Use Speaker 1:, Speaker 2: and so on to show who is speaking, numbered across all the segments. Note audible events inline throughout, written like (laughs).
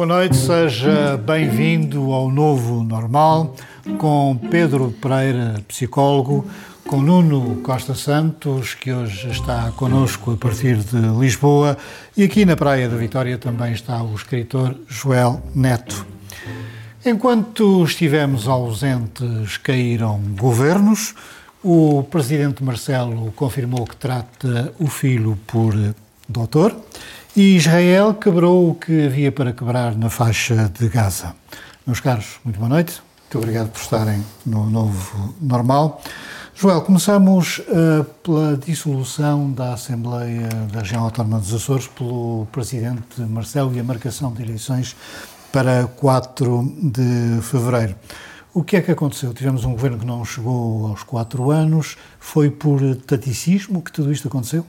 Speaker 1: Boa noite, seja bem-vindo ao Novo Normal com Pedro Pereira, psicólogo, com Nuno Costa Santos, que hoje está connosco a partir de Lisboa, e aqui na Praia da Vitória também está o escritor Joel Neto. Enquanto estivemos ausentes, caíram governos. O presidente Marcelo confirmou que trata o filho por doutor e Israel quebrou o que havia para quebrar na faixa de Gaza. Meus caros, muito boa noite. Muito obrigado por estarem no novo normal. Joel, começamos uh, pela dissolução da Assembleia da Região Autónoma dos Açores pelo Presidente Marcelo e a marcação de eleições para 4 de fevereiro. O que é que aconteceu? Tivemos um governo que não chegou aos quatro anos. Foi por taticismo que tudo isto aconteceu?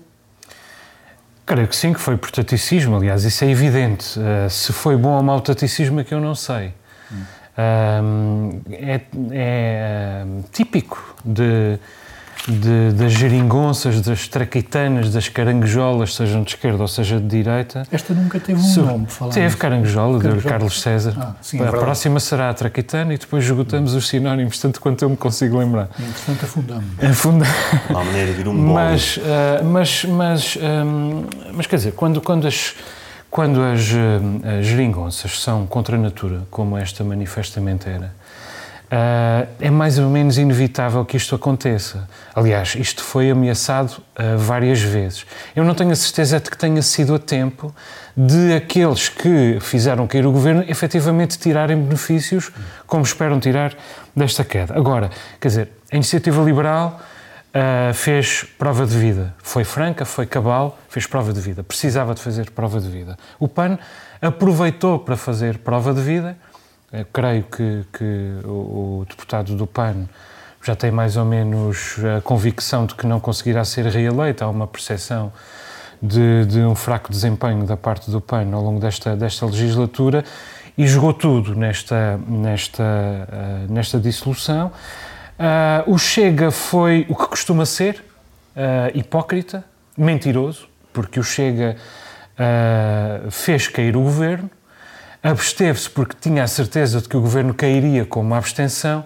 Speaker 2: Creio que sim, que foi por taticismo, aliás, isso é evidente. Uh, se foi bom ou mau taticismo é que eu não sei. Hum. Uh, é, é típico de, de, das geringonças, das traquitanas, das caranguejolas, sejam de esquerda ou seja de direita.
Speaker 1: Esta nunca teve um so, nome, falar
Speaker 2: Teve caranguejola, de Carlos César. Ah, sim, a próxima será a traquitana e depois esgotamos os sinónimos, tanto quanto eu me consigo lembrar.
Speaker 1: Portanto, afundamos.
Speaker 2: Afundamos.
Speaker 3: Há maneira de ir um (laughs)
Speaker 2: mas, uh, mas, mas, um, mas, quer dizer, quando, quando as... Quando as, as geringonças são contra a natura, como esta manifestamente era, Uh, é mais ou menos inevitável que isto aconteça. Aliás, isto foi ameaçado uh, várias vezes. Eu não tenho a certeza de que tenha sido a tempo de aqueles que fizeram cair o governo efetivamente tirarem benefícios, como esperam tirar desta queda. Agora, quer dizer, a iniciativa liberal uh, fez prova de vida. Foi franca, foi cabal, fez prova de vida. Precisava de fazer prova de vida. O PAN aproveitou para fazer prova de vida eu creio que, que o, o, deputado do PAN já tem mais ou menos a convicção de que não conseguirá ser reeleito. Há uma percepção de, de, um fraco desempenho da parte do PAN ao longo desta, desta legislatura e jogou tudo nesta, nesta, uh, nesta dissolução. Uh, o Chega foi o que costuma ser, uh, hipócrita, mentiroso, porque o Chega fez cair o governo, absteve-se porque tinha a certeza de que o governo cairia com uma abstenção.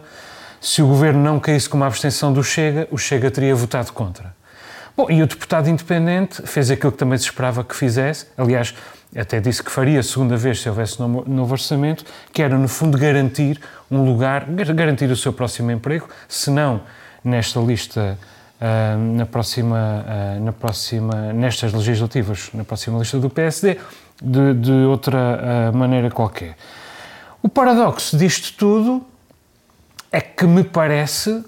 Speaker 2: Se o governo não caísse com uma abstenção do Chega, o Chega teria votado contra. Bom, e o deputado independente fez aquilo que também se esperava que fizesse, aliás, até disse que faria a segunda vez se houvesse novo, orçamento, que era, no fundo, garantir um lugar, garantir o seu próximo emprego, se não nesta lista, uh, na próxima, uh, na próxima, nestas legislativas, na próxima lista do PSD, de, de outra uh, maneira qualquer. O paradoxo disto tudo é que me parece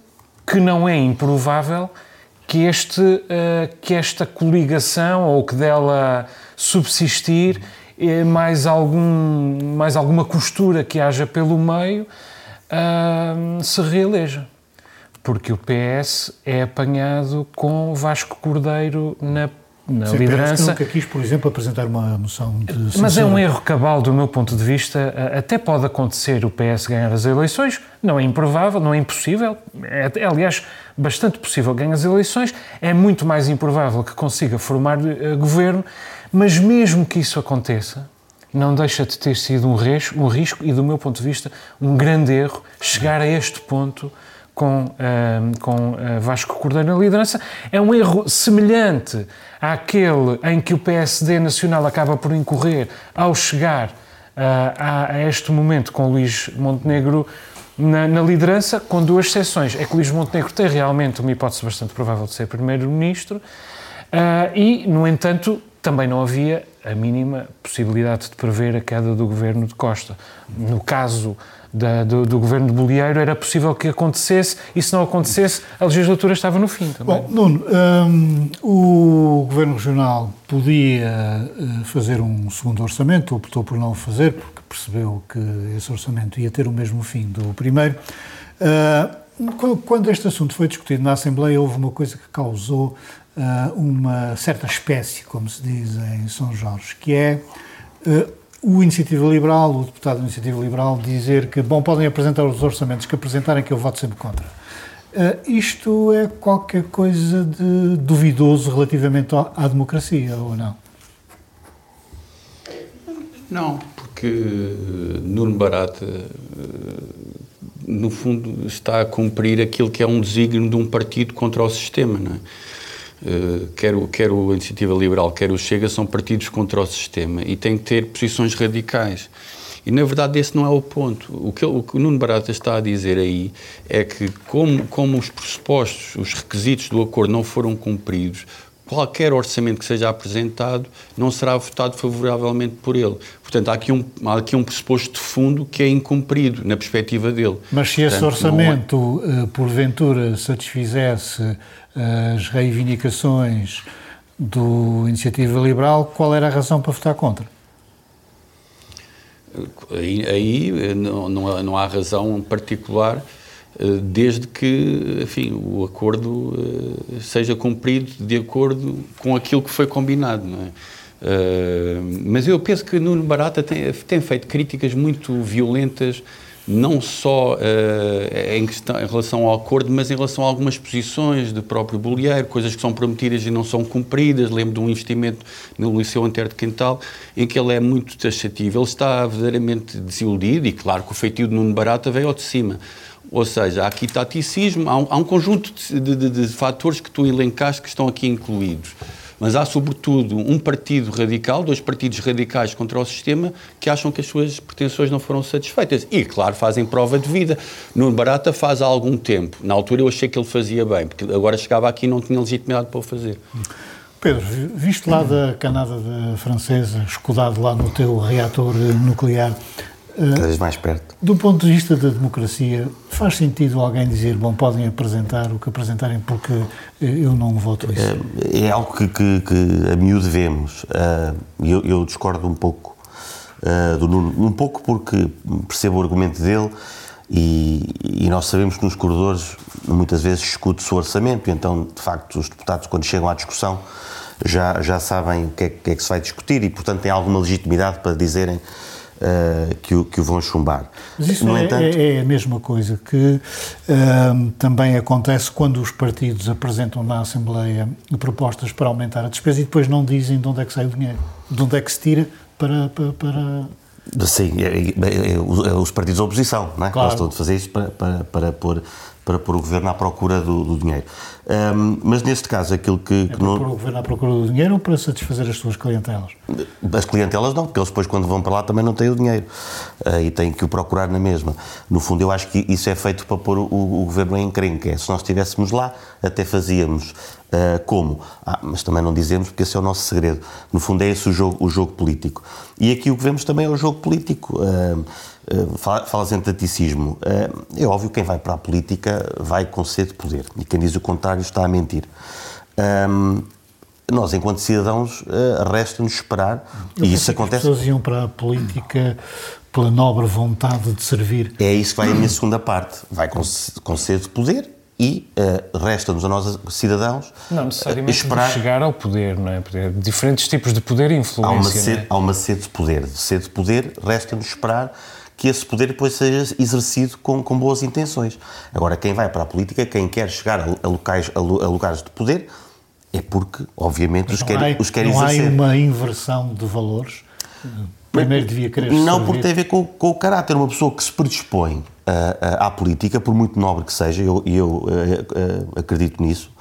Speaker 2: que não é improvável que, este, uh, que esta coligação ou que dela subsistir eh, mais, algum, mais alguma costura que haja pelo meio uh, se reeleja. Porque o PS é apanhado com Vasco Cordeiro na na Sim, liderança.
Speaker 1: nunca quis, por exemplo, apresentar uma moção de censura.
Speaker 2: Mas é um erro cabal do meu ponto de vista. Até pode acontecer o PS ganhar as eleições, não é improvável, não é impossível. É, aliás, bastante possível ganhar as eleições. É muito mais improvável que consiga formar uh, governo, mas mesmo que isso aconteça, não deixa de ter sido um, risco, um risco e, do meu ponto de vista, um grande erro chegar a este ponto com, uh, com uh, Vasco Cordeiro na liderança. É um erro semelhante àquele em que o PSD Nacional acaba por incorrer ao chegar uh, a, a, este momento com Luís Montenegro na, na, liderança, com duas exceções. É que Luís Montenegro tem realmente uma hipótese bastante provável de ser Primeiro-Ministro e, no entanto, também não havia a mínima possibilidade de prever a queda do governo de Costa. No caso da, do, do, governo de Bolieiro era possível que acontecesse e se não acontecesse a legislatura estava no fim também.
Speaker 1: Bom, Nuno, um, o governo regional podia uh, fazer um segundo orçamento, optou por não fazer porque percebeu que esse orçamento ia ter o mesmo fim do primeiro. Uh, quando este assunto foi discutido na Assembleia, houve uma coisa que causou uh, uma certa espécie, como se diz em São Jorge, que é o Iniciativa Liberal, o deputado da Iniciativa Liberal, dizer que, bom, podem apresentar os orçamentos que apresentarem, que eu voto sempre contra. Uh, isto é qualquer coisa de duvidoso relativamente à, democracia, ou não?
Speaker 3: Não, porque Nuno Barata, no fundo, está a cumprir aquilo que é um desígnio de um partido contra o sistema, não é? Uh, quer, o, quer o Iniciativa Liberal, quer o Chega, são partidos contra o sistema e têm que ter posições radicais. E, na verdade, esse não é o ponto. O que, o que o Nuno Barata está a dizer aí é que, como, como os pressupostos, os requisitos do acordo não foram cumpridos, qualquer orçamento que seja apresentado não será votado favoravelmente por ele. Portanto, há aqui um, há aqui um pressuposto de fundo que é incumprido na perspectiva dele.
Speaker 1: Mas se
Speaker 3: Portanto,
Speaker 1: esse orçamento, é... porventura, satisfizesse as reivindicações do Iniciativa Liberal, qual era a razão para votar contra?
Speaker 3: Aí, aí não, não, há, não há razão particular, eh, desde que enfim, o acordo eh, seja cumprido de acordo com aquilo que foi combinado. É? Mas eu penso que Nuno Barata tem, tem feito críticas muito violentas não só uh, em, questão, em, relação ao acordo, mas em relação a algumas posições do próprio Bolieiro, coisas que são prometidas e não são cumpridas. Lembro de um investimento no Liceu Antero de Quintal, em que ele é muito taxativo. Ele está verdadeiramente desiludido e, claro, que o feitio de Nuno Barata veio ao de cima. Ou seja, há aqui taticismo, há um, há um conjunto de, de, de fatores que tu elencaste que estão aqui incluídos mas há sobretudo um partido radical, dois partidos radicais contra o sistema que acham que as suas pretensões não foram satisfeitas. E, claro, fazem prova de vida. Nuno Barata faz há algum tempo. Na altura eu achei que ele fazia bem, porque agora chegava aqui e não tinha legitimidade para o fazer.
Speaker 1: Pedro, visto lá da Canada francesa, escudado lá no teu reator nuclear,
Speaker 4: vez mais perto.
Speaker 1: Do ponto de vista da democracia, faz sentido alguém dizer, bom, podem apresentar o que apresentarem porque eu não voto isso?
Speaker 4: É, é algo que, que, que, a miúdo vemos. Eu, eu discordo um pouco do Nuno, um pouco porque percebo o argumento dele e, e, nós sabemos que nos corredores muitas vezes discute-se o orçamento, então, de facto, os deputados, quando chegam à discussão, já, já sabem o que é, que é que se vai discutir e, portanto, têm alguma legitimidade para dizerem uh, que, o, que o vão chumbar.
Speaker 1: Mas isso no é, entanto, é, é, a mesma coisa que uh, também acontece quando os partidos apresentam na Assembleia propostas para aumentar a despesa e depois não dizem de onde é que sai o dinheiro, de onde é que se tira para, para, para...
Speaker 4: Sim, é, é, os partidos da oposição, não é? Claro. Gostam de fazer isso para, para, para pôr para pôr o governo à procura do, do dinheiro. Um, mas neste caso, aquilo que. É
Speaker 1: para não... pôr o governo à procura do dinheiro ou para satisfazer as suas clientelas?
Speaker 4: As clientelas não, porque eles depois, quando vão para lá, também não têm o dinheiro uh, e têm que o procurar na mesma. No fundo, eu acho que isso é feito para pôr o, o governo em encrenca. É, se nós estivéssemos lá, até fazíamos Uh, como? Ah, mas também não dizemos porque esse é o nosso segredo. No fundo, é esse o jogo, o jogo político. E aqui o que vemos também é o jogo político. Uh, Falas em taticismo. Uh, é óbvio que quem vai para a política vai com sede de poder. E quem diz o contrário está a mentir. Um, nós, enquanto cidadãos, resta-nos esperar.
Speaker 1: Eu e isso acontece. As pessoas iam para a política pela nobre vontade de servir.
Speaker 4: É isso que vai a minha (clears throat) segunda parte. Vai com, com sede de poder e uh, resta-nos a nós, cidadãos,
Speaker 2: não necessariamente esperar... chegar ao poder, não é? Poder, diferentes tipos de poder e influência. Há uma
Speaker 4: sede,
Speaker 2: é?
Speaker 4: há uma sede de poder. De sede de poder, resta-nos esperar que esse poder depois seja exercido com, com boas intenções. Agora, quem vai para a política, quem quer chegar a, a locais, a, a, lugares de poder, é porque, obviamente, os quer,
Speaker 1: há,
Speaker 4: os quer
Speaker 1: não
Speaker 4: exercer.
Speaker 1: Não há uma inversão de valores? Primeiro devia querer
Speaker 4: Não,
Speaker 1: servir.
Speaker 4: porque tem a ver com, com o caráter. Uma pessoa que se predispõe à política, por muito nobre que seja, e eu, eu acredito nisso,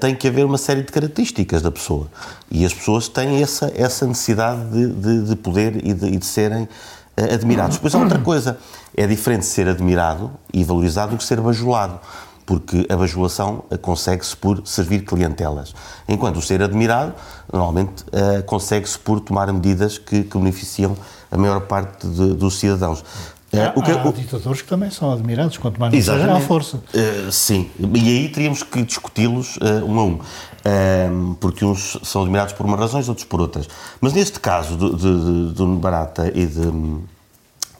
Speaker 4: tem que haver uma série de características da pessoa. E as pessoas têm essa, essa necessidade de, de, de poder e de, e de serem admirados. Depois há outra coisa, é diferente ser admirado e valorizado do que ser bajulado, porque a bajulação consegue-se por servir clientelas, enquanto o ser admirado normalmente uh, consegue-se por tomar medidas que, que, beneficiam a maior parte de, dos cidadãos.
Speaker 1: Há, uh, que, há ditadores que também são admirados, quanto mais não seja à força.
Speaker 4: Uh, sim, e aí teríamos que discuti-los uh, um a um, uh, porque uns são admirados por umas razões, outros por outras. Mas neste caso do, de, do Barata e, de,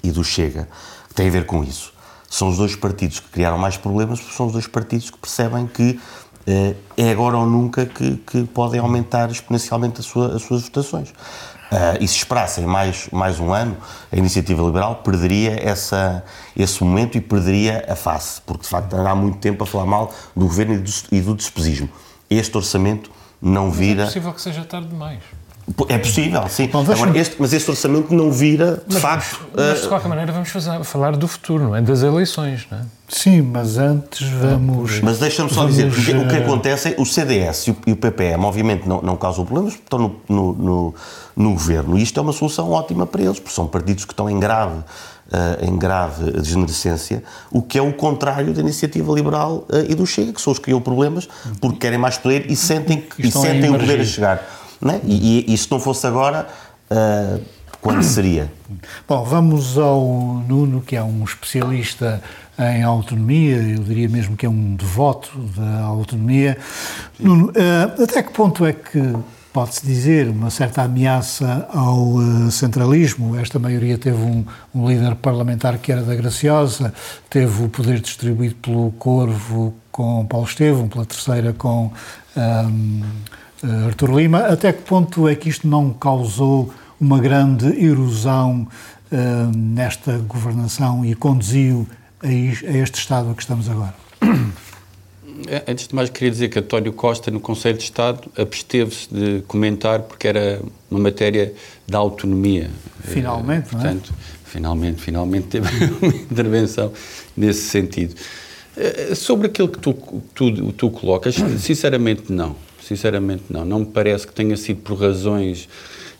Speaker 4: e do Chega, tem a ver com isso. São os dois partidos que criaram mais problemas, porque são os dois partidos que percebem que é agora ou nunca que, que podem aumentar exponencialmente sua, as suas votações. Uh, e se esperassem mais, mais um ano, a iniciativa liberal perderia essa, esse momento e perderia a face, porque de facto há muito tempo a falar mal do governo e do, e do despesismo. Este orçamento não
Speaker 2: mas
Speaker 4: vira. É
Speaker 2: possível que seja tarde demais.
Speaker 4: É possível, sim. Bom, Agora, este, mas este orçamento não vira, de
Speaker 2: mas,
Speaker 4: facto.
Speaker 2: Mas, de qualquer maneira, vamos fazer, falar do futuro, não é? Das eleições, não é?
Speaker 1: Sim, mas antes vamos.
Speaker 4: Mas deixa-me só vamos, dizer, o que acontece é o CDS e o PPM, obviamente, não, não causam problemas, estão no, no, no, no governo. E isto é uma solução ótima para eles, porque são partidos que estão em grave. Uh, em grave desmerecência, o que é o contrário da iniciativa liberal uh, e do Chega, que são os que criam problemas porque querem mais poder e sentem, e sentem o poder a chegar. Né? E, e, e, se não fosse agora, uh, quando seria?
Speaker 1: Bom, vamos ao Nuno, que é um especialista em autonomia, eu diria mesmo que é um devoto da autonomia. Nuno, até que ponto é que pode-se dizer uma certa ameaça ao uh, centralismo? Esta maioria teve um, um, líder parlamentar que era da Graciosa, teve o poder distribuído pelo Corvo com Paulo Estevam, pela terceira com. Um, uh, Artur Lima, até que ponto é que isto não causou uma grande erosão uh, nesta governação e conduziu a, a este estado a que estamos agora? (coughs)
Speaker 3: É, antes de mais, queria dizer que António Costa, no Conselho de Estado, absteve-se de comentar porque era uma matéria da autonomia.
Speaker 1: Finalmente,
Speaker 3: uh, portanto, não é? Finalmente, finalmente teve (laughs) uma intervenção nesse sentido. Uh, sobre aquilo que tu, tu, tu colocas, sinceramente, não. Sinceramente, não. Não me parece que tenha sido por razões,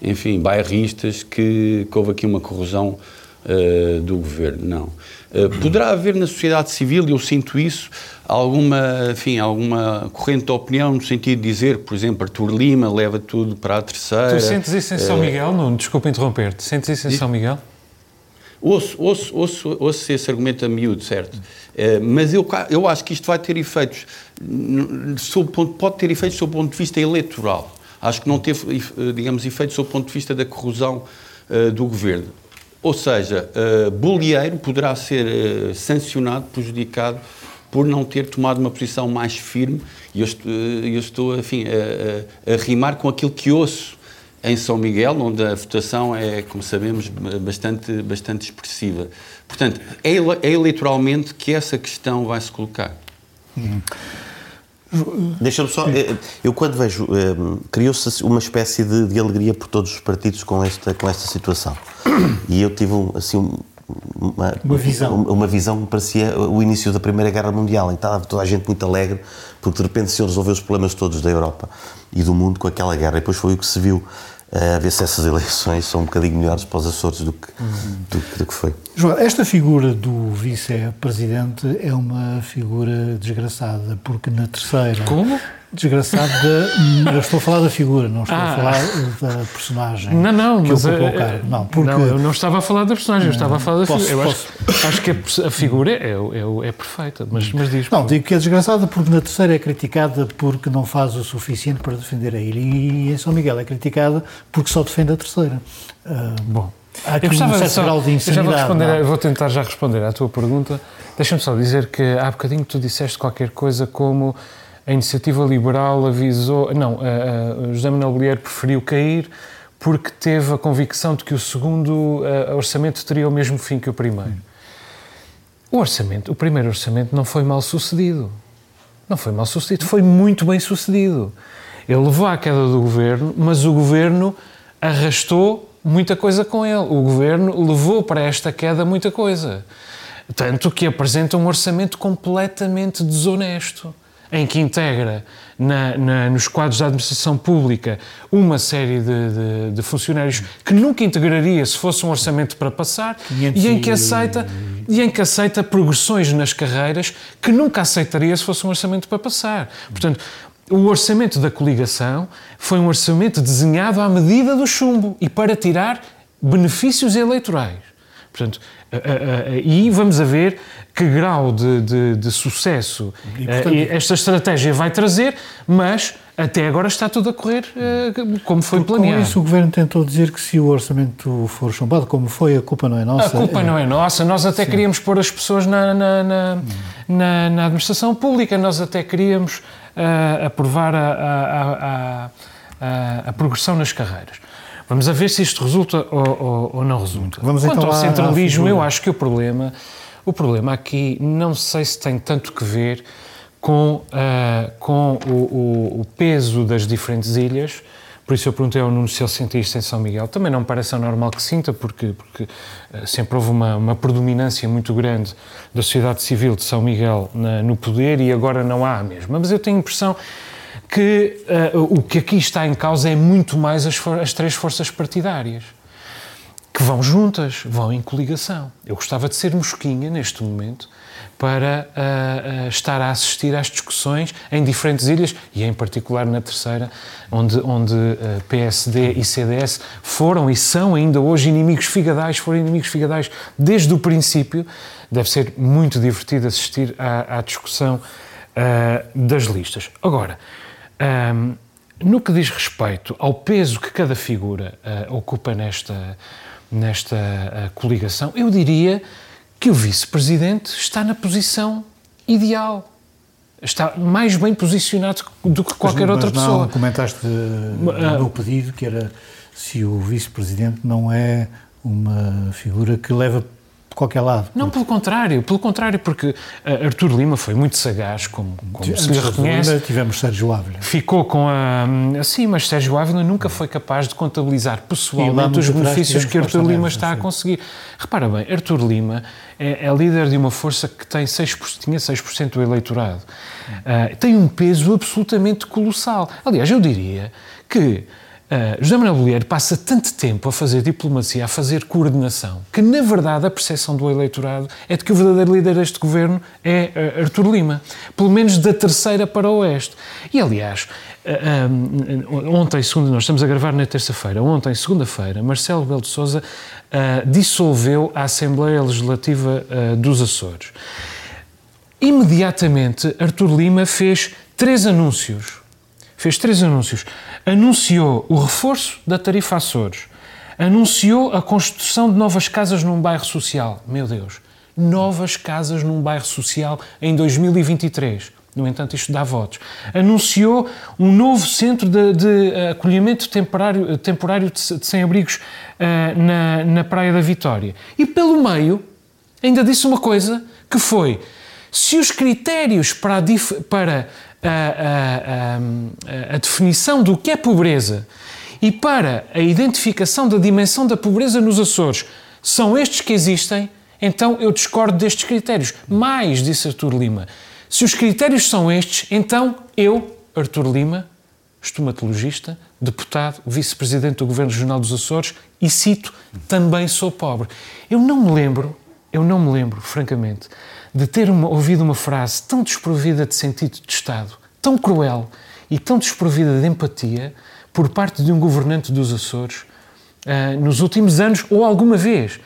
Speaker 3: enfim, bairristas que, que houve aqui uma corrosão uh, do governo. Não. Uh, poderá haver na sociedade civil, e eu sinto isso, alguma, enfim, alguma corrente de opinião no sentido de dizer, por exemplo, Artur Lima leva tudo para a terceira.
Speaker 2: Tu sentes isso em São uh, Miguel? Não, desculpa interromper-te. Sentes isso em São Miguel?
Speaker 3: Ouço, ouço, ouço, ouço esse argumento a miúdo, certo? Uh, mas eu, eu acho que isto vai ter efeitos, ponto, pode ter efeitos sob o ponto de vista eleitoral. Acho que não teve, eh, digamos, efeitos sob o ponto de vista da corrosão uh, do governo. Ou seja, uh, poderá ser uh, sancionado, prejudicado por não ter tomado uma posição mais firme, e eu, eu estou, enfim, a, a, a rimar com aquilo que ouço em São Miguel, onde a votação é, como sabemos, bastante, bastante expressiva. Portanto, é, é eleitoralmente que essa questão vai se colocar. Hum.
Speaker 4: Deixa-me só, eh, eu quando vejo, eh, criou-se uma espécie de, de, alegria por todos os partidos com esta, com esta situação. E eu tive assim uma,
Speaker 1: uma visão.
Speaker 4: Uma visão que parecia o início da Primeira Guerra Mundial, em que estava toda a gente muito alegre, porque de repente se resolveu os problemas todos da Europa e do mundo com aquela guerra. E depois foi o que se viu a ver se essas eleições são um bocadinho melhores para os Açores do que, uhum. do, do, que foi.
Speaker 1: João, esta figura do vice-presidente é uma figura desgraçada, porque na terceira.
Speaker 2: Como?
Speaker 1: Desgraçada. eu estou a falar da figura, não estou ah. a falar da personagem.
Speaker 2: Não, não,
Speaker 1: que
Speaker 2: mas.
Speaker 1: Ocupou o cargo. Não,
Speaker 2: porque, não, eu não estava a falar da personagem, eu estava a falar da posso, figura. Eu posso, acho, acho, que a, a figura é, é, é, perfeita, mas, mas diz.
Speaker 1: Não, digo que é desgraçada porque na terceira é criticada porque não faz o suficiente para defender a ilha e em São Miguel é criticada porque só defende a terceira. Uh, bom. Há aqui eu um certo só, grau de insanidade.
Speaker 2: vou, responder, vou tentar já responder à tua pergunta. Deixa-me só dizer que há bocadinho tu disseste qualquer coisa como a iniciativa liberal avisou. Não, a, a José Manuel Bolheiro preferiu cair porque teve a convicção de que o segundo a, orçamento teria o mesmo fim que o primeiro. O orçamento, o primeiro orçamento não foi mal sucedido. Não foi mal sucedido, foi muito bem sucedido. Ele levou à queda do governo, mas o governo arrastou muita coisa com ele. O governo levou para esta queda muita coisa. Tanto que apresenta um orçamento completamente desonesto em que integra na, na, nos quadros da administração pública uma série de, de, de, funcionários que nunca integraria se fosse um orçamento para passar e em que aceita e em que aceita progressões nas carreiras que nunca aceitaria se fosse um orçamento para passar. Portanto, o orçamento da coligação foi um orçamento desenhado à medida do chumbo e para tirar benefícios eleitorais. Portanto, e vamos a ver que grau de, de, de sucesso e, portanto, esta estratégia vai trazer, mas até agora está tudo a correr uh, como foi planeado.
Speaker 1: Com isso, o Governo tentou dizer que se o orçamento for chumbado, como foi, a culpa não é nossa.
Speaker 2: A culpa é... não é nossa. Nós até Sim. queríamos pôr as pessoas na, na, na, na, na administração pública, nós até queríamos uh, aprovar a, a, a, a, progressão nas carreiras. Vamos a ver se isto resulta ou, ou, ou não resulta. Vamos Quanto então ao centralismo, eu acho que o problema, o problema aqui não sei se tem tanto que ver com, uh, com o, o, o, peso das diferentes ilhas. Por isso eu perguntei ao Nuno se ele sentia isto em São Miguel. Também não me parece normal que sinta, porque, porque uh, sempre houve uma, uma, predominância muito grande da sociedade civil de São Miguel na, no poder e agora não há a mesma. Mas eu tenho a impressão que uh, o que aqui está em causa é muito mais as, as três forças partidárias que vão juntas, vão em coligação. Eu gostava de ser mosquinha neste momento para uh, uh, estar a assistir às discussões em diferentes ilhas e em particular na terceira, onde, onde uh, PSD e CDS foram e são ainda hoje inimigos figadais, foram inimigos figadais desde o princípio. Deve ser muito divertido assistir à, à discussão das listas. Agora, um, no que diz respeito ao peso que cada figura ocupa nesta, nesta coligação, eu diria que o vice-presidente está na posição ideal. Está mais bem posicionado do que qualquer
Speaker 1: mas,
Speaker 2: outra
Speaker 1: mas
Speaker 2: pessoa.
Speaker 1: Não, comentaste uh, no pedido que era se o vice-presidente não é uma figura que leva de qualquer lado.
Speaker 2: Não, pelo contrário, pelo contrário, porque uh, Artur Lima foi muito sagaz, como, como se lhe reconhece. Lima,
Speaker 1: tivemos Sérgio Ávila.
Speaker 2: Ficou com a... Sim, mas Sérgio Ávila nunca foi capaz de contabilizar pessoalmente os benefícios que Artur Lima está a conseguir. Repara bem, Artur Lima é, é, líder de uma força que tem 6%, tinha 6% do eleitorado. Uh, tem um peso absolutamente colossal. Aliás, eu diria que Uh, José Manuel Bolheiro passa tanto tempo a fazer diplomacia, a fazer coordenação, que na verdade a percepção do eleitorado é de que o verdadeiro líder deste governo é uh, Artur Lima, pelo menos da terceira para o oeste. E aliás, uh, ontem, segunda, nós estamos a gravar na terça-feira, ontem, segunda-feira, Marcelo Rebelo de Sousa dissolveu a Assembleia Legislativa dos Açores. Imediatamente, Artur Lima fez três anúncios fez três anúncios. Anunciou o reforço da tarifa Açores, anunciou a construção de novas casas num bairro social. Meu Deus, novas casas num bairro social em 2023. No entanto, isto dá votos. Anunciou um novo centro de, de acolhimento temporário, temporário de, de sem-abrigos uh, na, na Praia da Vitória. E pelo meio, ainda disse uma coisa que foi: se os critérios para, a, para a, a, a, a definição do que é pobreza e para a identificação da dimensão da pobreza nos Açores são estes que existem, então eu discordo destes critérios. Mais, disse Artur Lima, se os critérios são estes, então eu, Artur Lima, estomatologista, deputado, vice-presidente do Governo Regional dos Açores e cito, também sou pobre. Eu não me lembro, eu não me lembro, francamente, de ter uma, ouvido uma frase tão desprovida de sentido de Estado, tão cruel e tão desprovida de empatia por parte de um governante dos Açores uh, nos últimos anos ou alguma vez.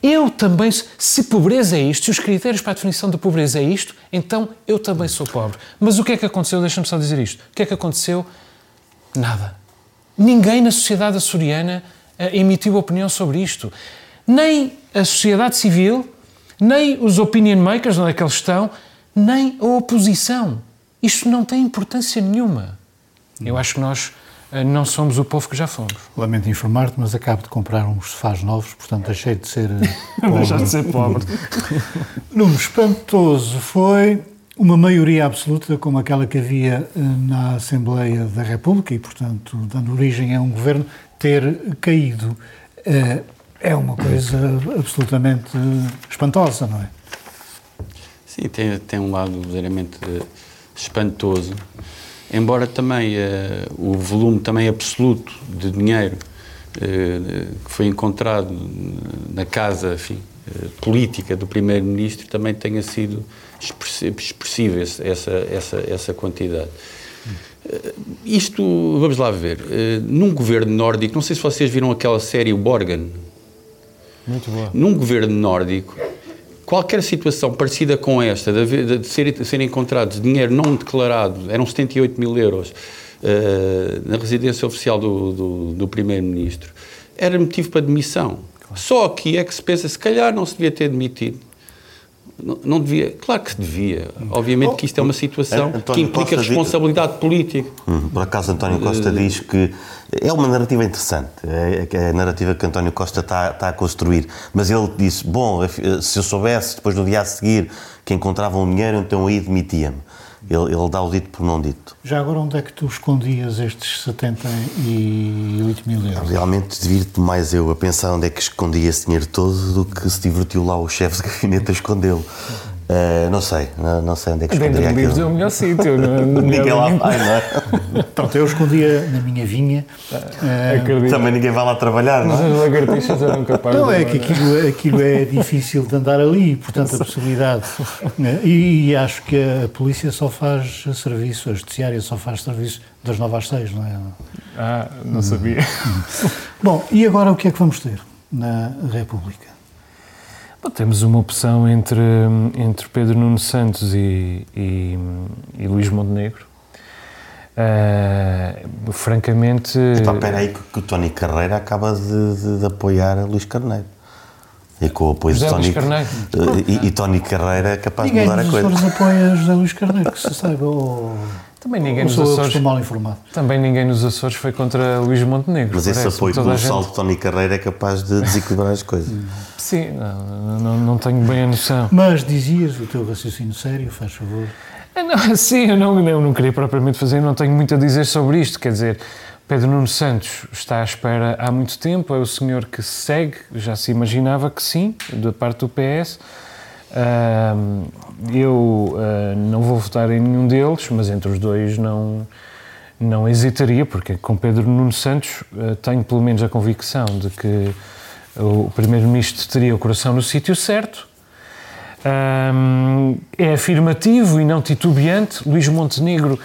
Speaker 2: Eu também, se pobreza é isto, se os critérios para a definição da pobreza é isto, então eu também sou pobre. Mas o que é que aconteceu? Deixa-me só dizer isto. O que é que aconteceu? Nada. Ninguém na sociedade açoriana uh, emitiu opinião sobre isto. Nem a sociedade civil, nem os opinion makers, onde é que eles estão, nem a oposição. Isto não tem importância nenhuma. Eu acho que nós eh, não somos o povo que já fomos.
Speaker 1: Lamento informar-te, mas acabo de comprar uns sofás novos, portanto deixei de ser pobre. (laughs)
Speaker 2: Deixaste de ser pobre. (laughs)
Speaker 1: Número espantoso foi uma maioria absoluta como aquela que havia eh, na Assembleia da República e, portanto, dando origem a um governo, ter caído. Eh, é uma coisa absolutamente espantosa, não é?
Speaker 3: Sim, tem, tem um lado verdadeiramente espantoso, embora também uh, o volume também absoluto de dinheiro uh, que foi encontrado na casa enfim, uh, política do Primeiro-Ministro também tenha sido expressiva essa, essa, essa quantidade. Isto, vamos lá ver, num governo nórdico, não sei se vocês viram aquela série, Borgen.
Speaker 2: Muito boa.
Speaker 3: Num governo nórdico, qualquer situação parecida com esta, de, haver, de, ser, de serem encontrados dinheiro não declarado, eram 78 mil euros, uh, na residência oficial do, do, do Primeiro-Ministro, era motivo para demissão. Claro. Só aqui é que se pensa, se calhar não se devia ter demitido. Não, não devia, claro que se devia. Obviamente que isto é uma situação António que implica Costa responsabilidade diz, política.
Speaker 4: Hum, por acaso, António Costa uh, diz que é uma narrativa interessante, é, é a narrativa que António Costa está, está, a construir. Mas ele disse: Bom, se eu soubesse depois no dia a seguir que encontravam um dinheiro, então aí demitia-me. Ele, ele, dá o dito por não dito.
Speaker 1: Já agora, onde é que tu escondias estes 78 mil euros?
Speaker 4: Realmente, divirto mais eu a pensar onde é que escondia esse dinheiro todo do que se divertiu lá o chefe de gabinete a escondê-lo. Uh, não sei, não, não, sei onde é que escondia
Speaker 2: Dentro livros é o melhor sítio. (laughs)
Speaker 4: ninguém lá vai, não é?
Speaker 1: Pronto, eu escondia na minha vinha.
Speaker 4: Uh, Também ninguém vai lá trabalhar, não é?
Speaker 2: Mas as lagartixas eram capazes
Speaker 1: Não, é que aquilo, aquilo é difícil de andar ali, portanto a possibilidade... Eh, e, e, acho que a polícia só faz serviço, a judiciária só faz serviço das 9 às 6, não é?
Speaker 2: Ah, não sabia.
Speaker 1: Bom, e agora o que é que vamos ter na República?
Speaker 2: Bom, temos uma opção entre, entre Pedro Nuno Santos e, e, e Luís Montenegro. Uh, francamente.
Speaker 4: Espera aí que, que, o Tony Carreira acaba de, de, de apoiar Luís Carneiro. E com o apoio
Speaker 2: José
Speaker 4: de Tony,
Speaker 2: Carneiro.
Speaker 4: E, e, Tony Carreira é capaz
Speaker 1: Ninguém
Speaker 4: de mudar a coisa.
Speaker 1: Ninguém apoia José Luís Carneiro, que se saiba. Ou...
Speaker 2: Também ninguém nos Açores.
Speaker 1: mal informado.
Speaker 2: Também ninguém nos Açores foi contra Luís Montenegro.
Speaker 4: Mas esse apoio colossal de Tony Carreira é capaz de desequilibrar as coisas. (laughs)
Speaker 2: Sim, não, não, não, tenho bem a noção.
Speaker 1: Mas dizias o teu raciocínio sério, faz favor.
Speaker 2: Não, (laughs) sim, eu não, eu não queria propriamente fazer, não tenho muito a dizer sobre isto. Quer dizer, Pedro Nuno Santos está à espera há muito tempo, é o senhor que segue, já se imaginava que sim, da parte do PS. Eu uh, não vou votar em nenhum deles, mas entre os dois não, não hesitaria, porque com Pedro Nuno Santos uh, tenho pelo menos a convicção de que o Primeiro-Ministro teria o coração no sítio certo. é afirmativo e não titubeante. Luís Montenegro,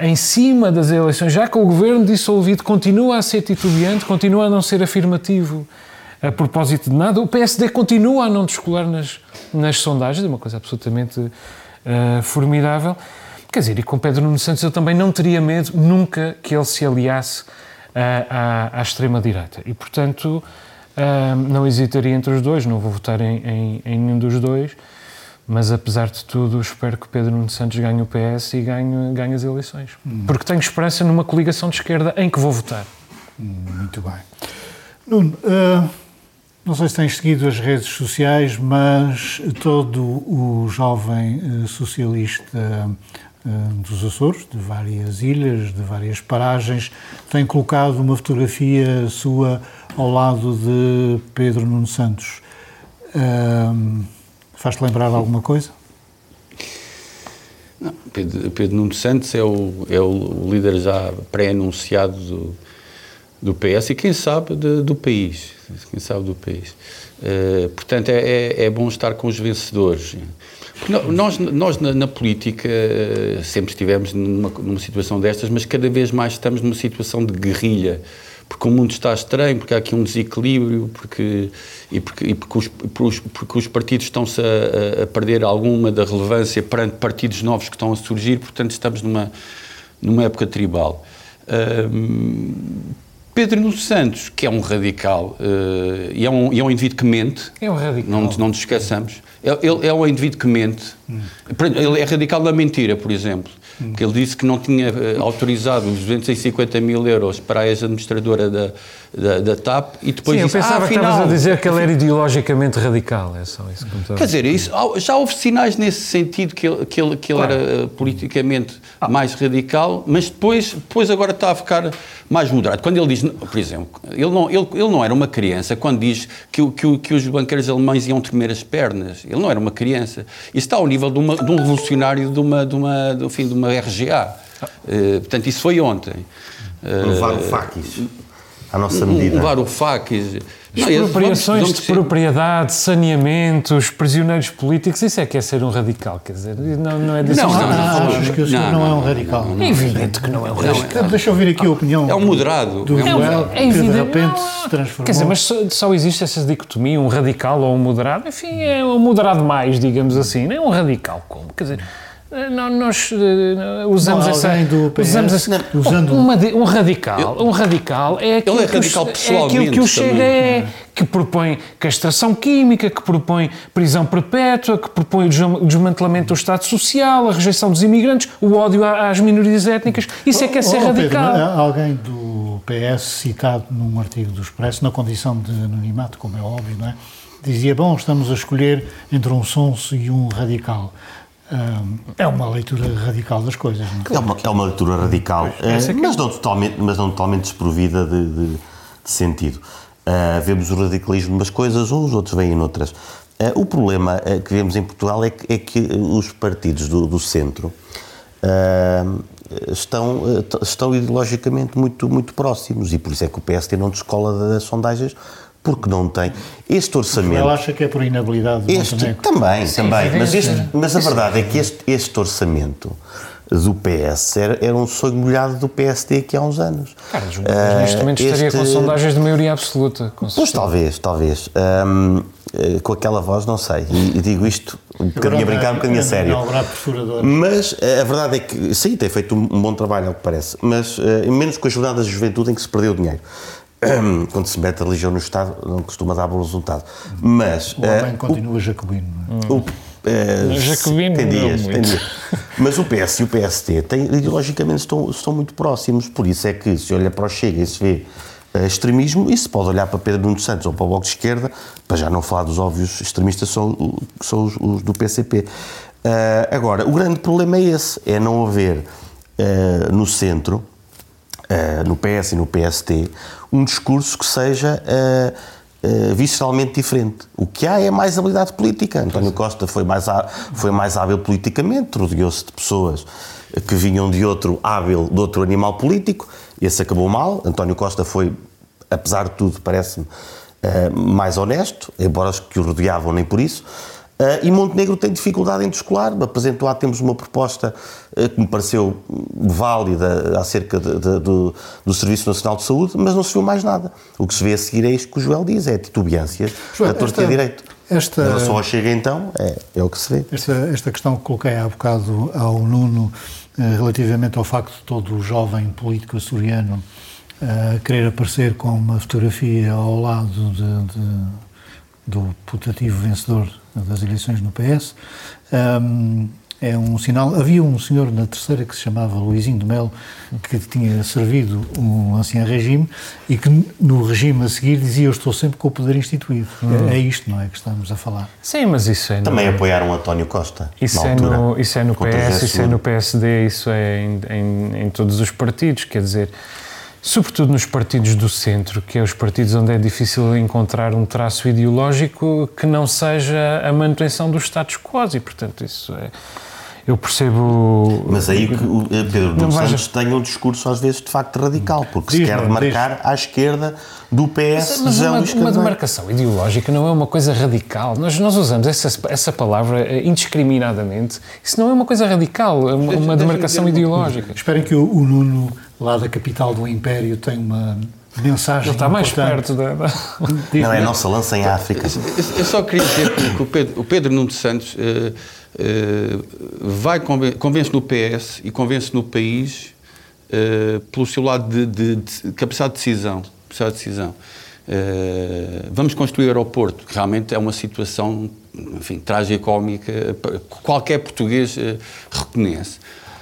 Speaker 2: em cima das eleições, já com o governo dissolvido, continua a ser titubeante, continua a não ser afirmativo a propósito de nada. O PSD continua a não descolar nas, nas sondagens, é uma coisa absolutamente uh, formidável. Quer dizer, e com Pedro Nuno Santos eu também não teria medo nunca que ele se aliasse uh, à, à extrema-direita. E, portanto, uh, não hesitaria entre os dois, não vou votar em, em, em, nenhum dos dois, mas apesar de tudo, espero que Pedro Nuno Santos ganhe o PS e ganhe, ganhe as eleições. Hum. Porque tenho esperança numa coligação de esquerda em que vou votar.
Speaker 1: Hum, muito bem. Nuno, uh não sei se tens seguido as redes sociais, mas todo o jovem uh, socialista uh, dos Açores, de várias ilhas, de várias paragens, tem colocado uma fotografia sua ao lado de Pedro Nuno Santos. Uh, Faz-te lembrar alguma coisa?
Speaker 3: Não, Pedro, Pedro Nuno Santos é o, é o líder já pré-anunciado do, do PS e quem sabe de, do país, quem sabe do país. Uh, portanto, é, é, é, bom estar com os vencedores. Nós, nós na, na política eh, sempre estivemos numa, numa, situação destas, mas cada vez mais estamos numa situação de guerrilha, porque o mundo está estranho, porque há aqui um desequilíbrio, porque, e porque, e porque, os, porque os partidos estão-se a, a, perder alguma da relevância perante partidos novos que estão a surgir, portanto estamos numa, numa época tribal. Pedro Nuno Santos, que é um radical uh, e, é um, e é um indivíduo que mente.
Speaker 2: É um radical.
Speaker 3: Não, não nos esqueçamos. Ele é um indivíduo que mente. Hum. Ele é radical da mentira, por exemplo. Hum. Que ele disse que não tinha uh, autorizado os 250 mil euros para a ex-administradora da, da, da, TAP e depois
Speaker 2: Sim,
Speaker 3: disse,
Speaker 2: eu pensava
Speaker 3: ah,
Speaker 2: que estavas a dizer que ele era ideologicamente radical. É só isso que me
Speaker 3: Quer dizer, isso, já houve sinais nesse sentido que ele, que ele, que ele claro. era uh, politicamente ah. mais radical, mas depois, depois agora está a ficar mais moderado. Quando ele diz, por exemplo, ele não, ele, ele não era uma criança quando diz que, que, que os banqueiros alemães iam tremer as pernas. Ele não era uma criança. Isso está ao nível de, uma, de um revolucionário de uma, de uma, de, enfim, de uma RGA. Uh, portanto, isso foi ontem.
Speaker 4: Provar uh, faquis. À nossa medida.
Speaker 3: Um varoufakis.
Speaker 2: Expropriações de propriedade, saneamentos, prisioneiros políticos, isso é que é ser um radical, quer dizer, não, não é disso
Speaker 1: não,
Speaker 2: que
Speaker 1: não,
Speaker 2: estamos a falar.
Speaker 1: Acho que o senhor não, é um radical.
Speaker 2: É evidente que não é um radical.
Speaker 1: Deixa eu ouvir aqui a opinião
Speaker 3: É um moderado.
Speaker 1: do
Speaker 3: É um-
Speaker 1: Joel,
Speaker 2: É
Speaker 1: que de
Speaker 2: evidente.
Speaker 1: repente
Speaker 2: não,
Speaker 1: se transformou.
Speaker 2: Quer dizer, mas só, só existe essa dicotomia, um radical ou um moderado. Enfim, é um moderado mais, digamos assim. Não é um radical como? Quer dizer, eh, nó- nós eh, usamos
Speaker 1: Não,
Speaker 2: essa.
Speaker 1: alguém do PS,
Speaker 2: usamos essa,
Speaker 1: não, usando-
Speaker 2: uma um radical. um radical é aquilo,
Speaker 3: Ele é
Speaker 2: que, o-
Speaker 3: radical
Speaker 2: é aquilo que o Chega
Speaker 3: também.
Speaker 2: é, que propõe castração química, que propõe prisão perpétua, que propõe o desma- o desmantelamento do Estado Social, a rejeição dos imigrantes, o ódio às minorias étnicas. Isso é que é ser
Speaker 1: Oh, Pedro,
Speaker 2: radical.
Speaker 1: há alguém do PS citado num artigo do Expresso, na condição de anonimato, como é óbvio, não é? Dizia, bom, estamos a escolher entre um sonso e um radical. É uma leitura radical das coisas, não é?
Speaker 4: É uma, é uma leitura radical, eh,
Speaker 2: é-
Speaker 4: mas, não totalmente, mas não totalmente desprovida de, de- de sentido. Eh, vemos o radicalismo numas coisas, uns outros veem noutras. Eh, o problema eh, que vemos em Portugal é que, é que os partidos do, do centro estão, estão ideologicamente muito, muito próximos e por isso é que o PSD não descola das sondagens porque não tem este orçamento.
Speaker 1: Ela acha que é por inabilidade de
Speaker 4: Este,
Speaker 1: Montenegro.
Speaker 4: também, também. Mas, este- mas a verdade é que este, este orçamento do PS era, era um sonho molhado do PSD aqui há uns anos.
Speaker 2: Carlos neste momento
Speaker 4: Eh,
Speaker 2: estaria com sondagens de maioria absoluta. com
Speaker 4: Pois talvez, talvez. Ahm, eh, com aquela voz, não sei. E, digo isto um bocadinho a brincar, um bocadinho a sério. Mas eh, a verdade é que, sim, tem feito um, um bom trabalho, ao que parece, mas eh, menos com as jornadas de juventude em que se perdeu dinheiro. (clears throat) Quando se mete a religião no Estado, não costuma dar bom resultado. Mas.
Speaker 1: O homem continua jacobino. não é?
Speaker 4: o, eh,
Speaker 2: Jacobino
Speaker 4: tem dias, tem dias. Mas o PS e o PST têm, ideologicamente estão, estão muito próximos, por isso é que se olha para o Chega e se vê eh, extremismo, e se pode olhar para Pedro Nuno Santos ou para o Bloco de Esquerda, para já não falar dos óbvios extremistas, são, o- que são os, os do PCP. Eh, agora, o grande problema é esse, é não haver eh, no centro eh, no PS e no PST, um discurso que seja eh, visceralmente diferente. O que há é mais habilidade política. António Costa foi mais, há- foi mais hábil politicamente, rodeou-se de pessoas que vinham de outro hábil, de outro animal político. Esse acabou mal. António Costa foi, apesar de tudo, parece-me, eh, mais honesto, embora os que o rodeavam nem por isso. Uh, e Montenegro tem dificuldade em descolar. Apresentou há tempos uma proposta uh, que me pareceu válida acerca de- de- do, do Serviço Nacional de Saúde, mas não se viu mais nada. O que se vê a seguir é isto que o Joel diz: é titubeâncias
Speaker 1: Joel,
Speaker 4: a torta direito.
Speaker 1: esta-
Speaker 4: Em relação ao Chega, então, é, é o que se vê.
Speaker 1: Esta, esta questão que coloquei há bocado ao Nuno, eh, relativamente ao facto de todo o jovem político açoriano eh, querer aparecer com uma fotografia ao lado de- de- do putativo vencedor das eleições no PS, ehm, é um sinal. Havia um senhor na terceira que se chamava Luizinho de Melo, que tinha servido um ancião regime e que no regime a seguir dizia: Eu estou sempre com o poder instituído. É, é isto, não é? Que estamos a falar.
Speaker 2: Sim, mas isso é. no-
Speaker 4: Também apoiaram António Costa.
Speaker 2: Isso é,
Speaker 4: altura,
Speaker 2: no, isso é no PS, isso é no. PSD, isso é em, em, em todos os partidos, quer dizer, sobretudo nos partidos do centro, que é os partidos onde é difícil encontrar um traço ideológico que não seja a manutenção do status quo e, portanto, isso é... Eu percebo...
Speaker 4: Mas aí que o eh, Pedro Nuno Santos tem um discurso às vezes de facto radical, porque se
Speaker 1: Diz,
Speaker 4: quer
Speaker 1: não,
Speaker 4: demarcar à esquerda do PS
Speaker 2: Mas
Speaker 4: José
Speaker 2: uma,
Speaker 4: Luís
Speaker 2: uma
Speaker 4: Carneiro.
Speaker 2: demarcação ideológica não é uma coisa radical. Nós, nós usamos essa, essa palavra eh, indiscriminadamente. Isso não é uma coisa radical, é uma, uma demarcação
Speaker 3: uma
Speaker 2: ideológica.
Speaker 1: Esperem que o, o Nuno, lá da capital do Império, tenha uma mensagem
Speaker 2: Ele está mais
Speaker 1: importante.
Speaker 2: perto da...
Speaker 4: Não, é a nossa lança em África.
Speaker 3: Eu- só queria dizer que o Pedro, o Pedro Nuno Santos eh, vai conven- convence no PS e convence no país eh, pelo seu lado de, de- de capacidade de decisão. Capacidade de decisão. Eh, vamos construir aeroporto, que realmente é uma situação, enfim, tragicómica, qualquer português eh, reconhece.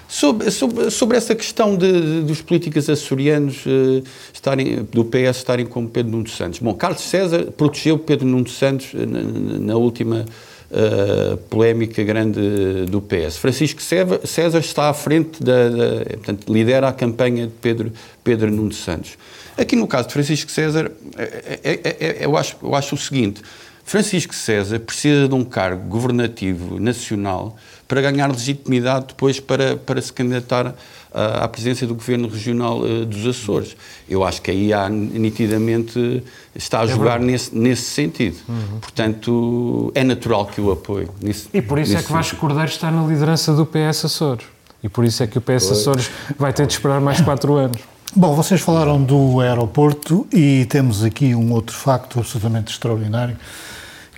Speaker 3: Sobre, sobre, sobre essa questão de, de- dos políticos açorianos eh, estarem, do PS estarem como Pedro Nuno Santos. Bom, Carlos César protegeu Pedro Nuno Santos eh, na- na última eh, polémica grande do PS. Francisco César, César está à frente da, da- portanto, lidera a campanha de Pedro, Pedro Nuno Santos. Aqui no caso de Francisco César, é- é- é- é- eu, acho, eu acho o seguinte, Francisco César precisa de um cargo governativo nacional para ganhar legitimidade depois para, para se candidatar à, presidência do Governo Regional uh, dos Açores. Eu acho que aí há nitidamente está a é jogar é nesse, nesse sentido. Uhum. Portanto, é natural que o apoie. Nesse,
Speaker 2: e por isso é que Vasco Cordeiro está na liderança do PS Açores. E por isso é que o PS Açores vai ter de esperar mais quatro anos.
Speaker 1: Bom, vocês falaram do aeroporto e temos aqui um outro facto absolutamente extraordinário,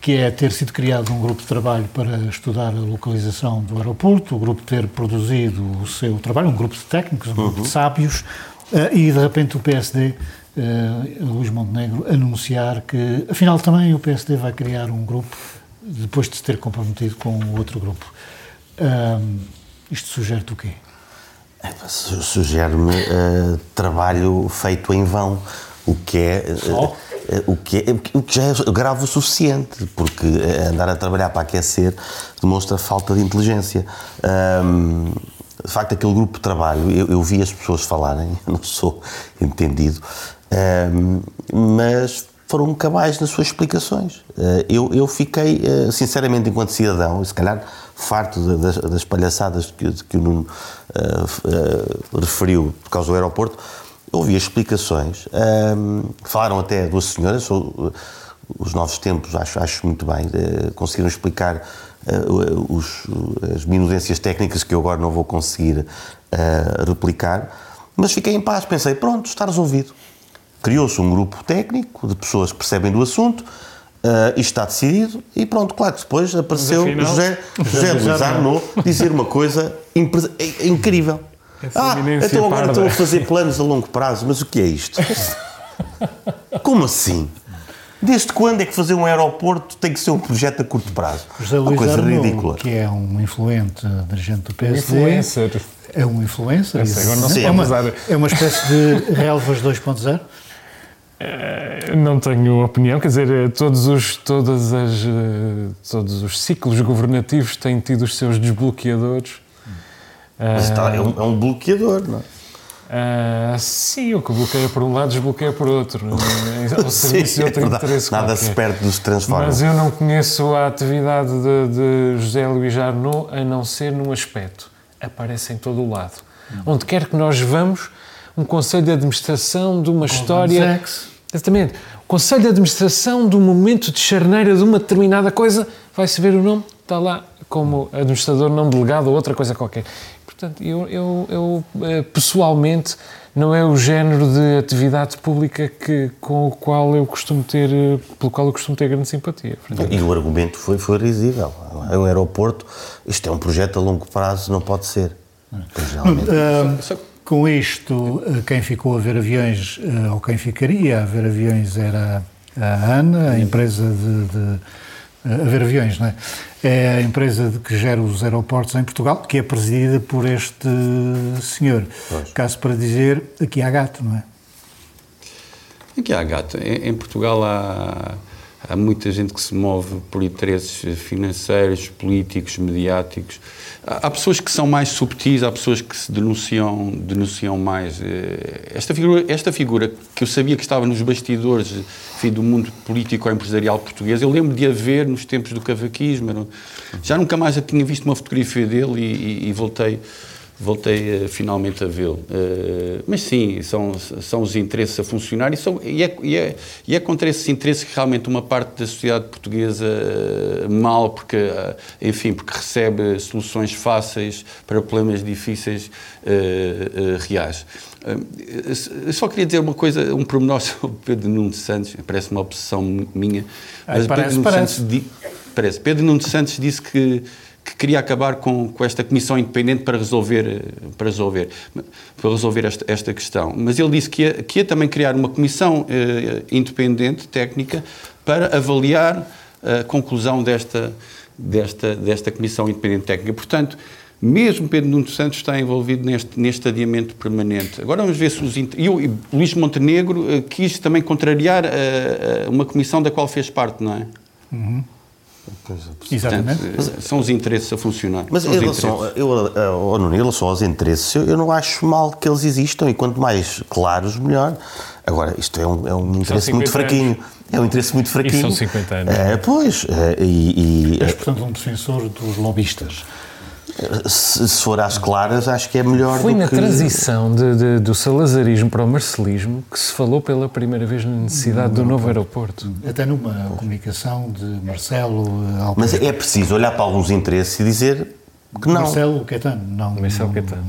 Speaker 1: que é ter sido criado um grupo de trabalho para estudar a localização do aeroporto, o grupo ter produzido o seu trabalho, um grupo de técnicos, um grupo uhum. de sábios, eh, e de repente o PSD, eh, Luís Montenegro, anunciar que, afinal, também o PSD vai criar um grupo depois de se ter comprometido com outro grupo. isto sugere o quê?
Speaker 4: Sugere-me uh, trabalho feito em vão, o que é. O que, é, o que já é grave o suficiente, porque andar a trabalhar para aquecer demonstra falta de inteligência. Um, de facto, aquele grupo de trabalho, eu, eu, vi as pessoas falarem, eu (laughs) não sou entendido, um, mas foram cabais nas suas explicações. eu, eu fiquei, sinceramente, enquanto cidadão, e se calhar farto das, das palhaçadas que, que o Nuno uh, uh, referiu por causa do aeroporto, ouvi explicações. Um, falaram até duas senhoras, os novos tempos, acho, acho muito bem, uh, conseguiram explicar os, as minudências técnicas que eu agora não vou conseguir replicar, mas fiquei em paz, pensei, pronto, está resolvido. Criou-se um grupo técnico de pessoas que percebem do assunto, Uh, isto está decidido e pronto, claro que depois apareceu José, José (laughs) Luís Arnaud dizer uma coisa incrível. Ah, então agora estou a fazer planos a longo prazo, mas o que é isto? (laughs) Como assim? Desde quando é que fazer um aeroporto tem que ser um projeto a curto prazo?
Speaker 1: José Luís uma coisa Arnaud, ridícula. que é um influente dirigente do PSD. Influencer. É um influencer. agora não é, uma, é uma espécie de relvas 2.0?
Speaker 2: Eh, não tenho opinião, quer dizer, eh, todos os, todas as, eh, todos os ciclos governativos têm tido os seus desbloqueadores.
Speaker 4: Mas está, é, um, é um bloqueador, não é?
Speaker 2: Uh, sim, o que bloqueia por um lado desbloqueia por outro. (laughs)
Speaker 4: o serviço sim, de outro é interesse Nada qualquer. se perde dos transforma.
Speaker 2: Mas eu não conheço a atividade de, de José Luís Arnaud a não ser num aspecto. Aparece em todo o lado. Hum. Onde quer que nós vamos, um conselho de administração de uma história. Sex Exatamente. O Conselho de Administração do momento de charneira de uma determinada coisa, vai-se ver o nome, está lá como administrador não delegado ou outra coisa qualquer. Portanto, eu, eu, eu eh, pessoalmente não é o género de atividade pública que, com o qual eu costumo ter, eh, pelo qual eu costumo ter grande simpatia.
Speaker 4: E o argumento foi, foi risível. O aeroporto, isto é um projeto a longo prazo, não pode ser.
Speaker 1: Geralmente. Uh, com isto, eh, quem ficou a ver aviões, eh, ou quem ficaria a ver aviões, era a ANA, a empresa de, de eh, a ver aviões, não é? É a empresa de que gera os aeroportos em Portugal, que é presidida por este senhor. Pois. Caso para dizer, aqui há gato, não é?
Speaker 3: Aqui há gato. Em, em Portugal há, há muita gente que se move por interesses financeiros, políticos, mediáticos. Há pessoas que são mais subtis, há pessoas que se denunciam, denunciam mais. Eh, esta figura, esta figura que eu sabia que estava nos bastidores enfim, do mundo político ou empresarial português, eu lembro de a ver nos tempos do cavaquismo. Já nunca mais tinha visto uma fotografia dele e, e, e voltei voltei uh, finalmente a vê-lo. Uh, mas sim, são, são os interesses a funcionar e, são, e, é, e, é, e é contra esses interesses que realmente uma parte da sociedade portuguesa uh, mal, porque, enfim, porque recebe soluções fáceis para problemas difíceis reais. Eu só queria dizer uma coisa, um pormenor (laughs) sobre Pedro Nuno Santos, parece uma obsessão minha,
Speaker 1: mas parece, Pedro Nuno parece. Santos,
Speaker 3: parece. Pedro Nuno Santos disse que que queria acabar com, com esta comissão independente para resolver, para resolver, para resolver esta, esta questão. Mas ele disse que ia, que ia também criar uma comissão eh, independente, técnica, para avaliar a conclusão desta, desta, desta comissão independente técnica. Portanto, mesmo Pedro Nuno Santos está envolvido neste, neste adiamento permanente. Agora vamos ver se os... E o Luís Montenegro uh, quis também contrariar uh, uma comissão da qual fez parte, não é?
Speaker 1: Uhum. Exatamente.
Speaker 3: Portanto, são os interesses a funcionar.
Speaker 4: Mas em relação, eu, oh, Nuno, em relação aos interesses, eu, eu, não acho mal que eles existam e quanto mais claros, melhor. Agora, isto é um, é um interesse muito fraquinho. É um interesse muito fraquinho.
Speaker 2: E são 50 anos.
Speaker 4: É, pois, é, e, e
Speaker 1: És, portanto, um defensor dos lobistas.
Speaker 4: Se, se for às claras, acho que é melhor
Speaker 2: Foi
Speaker 4: do
Speaker 2: na
Speaker 4: que...
Speaker 2: transição de- de- do salazarismo para o marcelismo que se falou pela primeira vez na necessidade do novo aeroporto.
Speaker 1: Até numa comunicação de Marcelo eh, Alpes.
Speaker 4: Mas é preciso olhar para alguns interesses e dizer que não.
Speaker 1: Marcelo Caetano, não.
Speaker 2: Marcelo
Speaker 1: não-
Speaker 2: Caetano.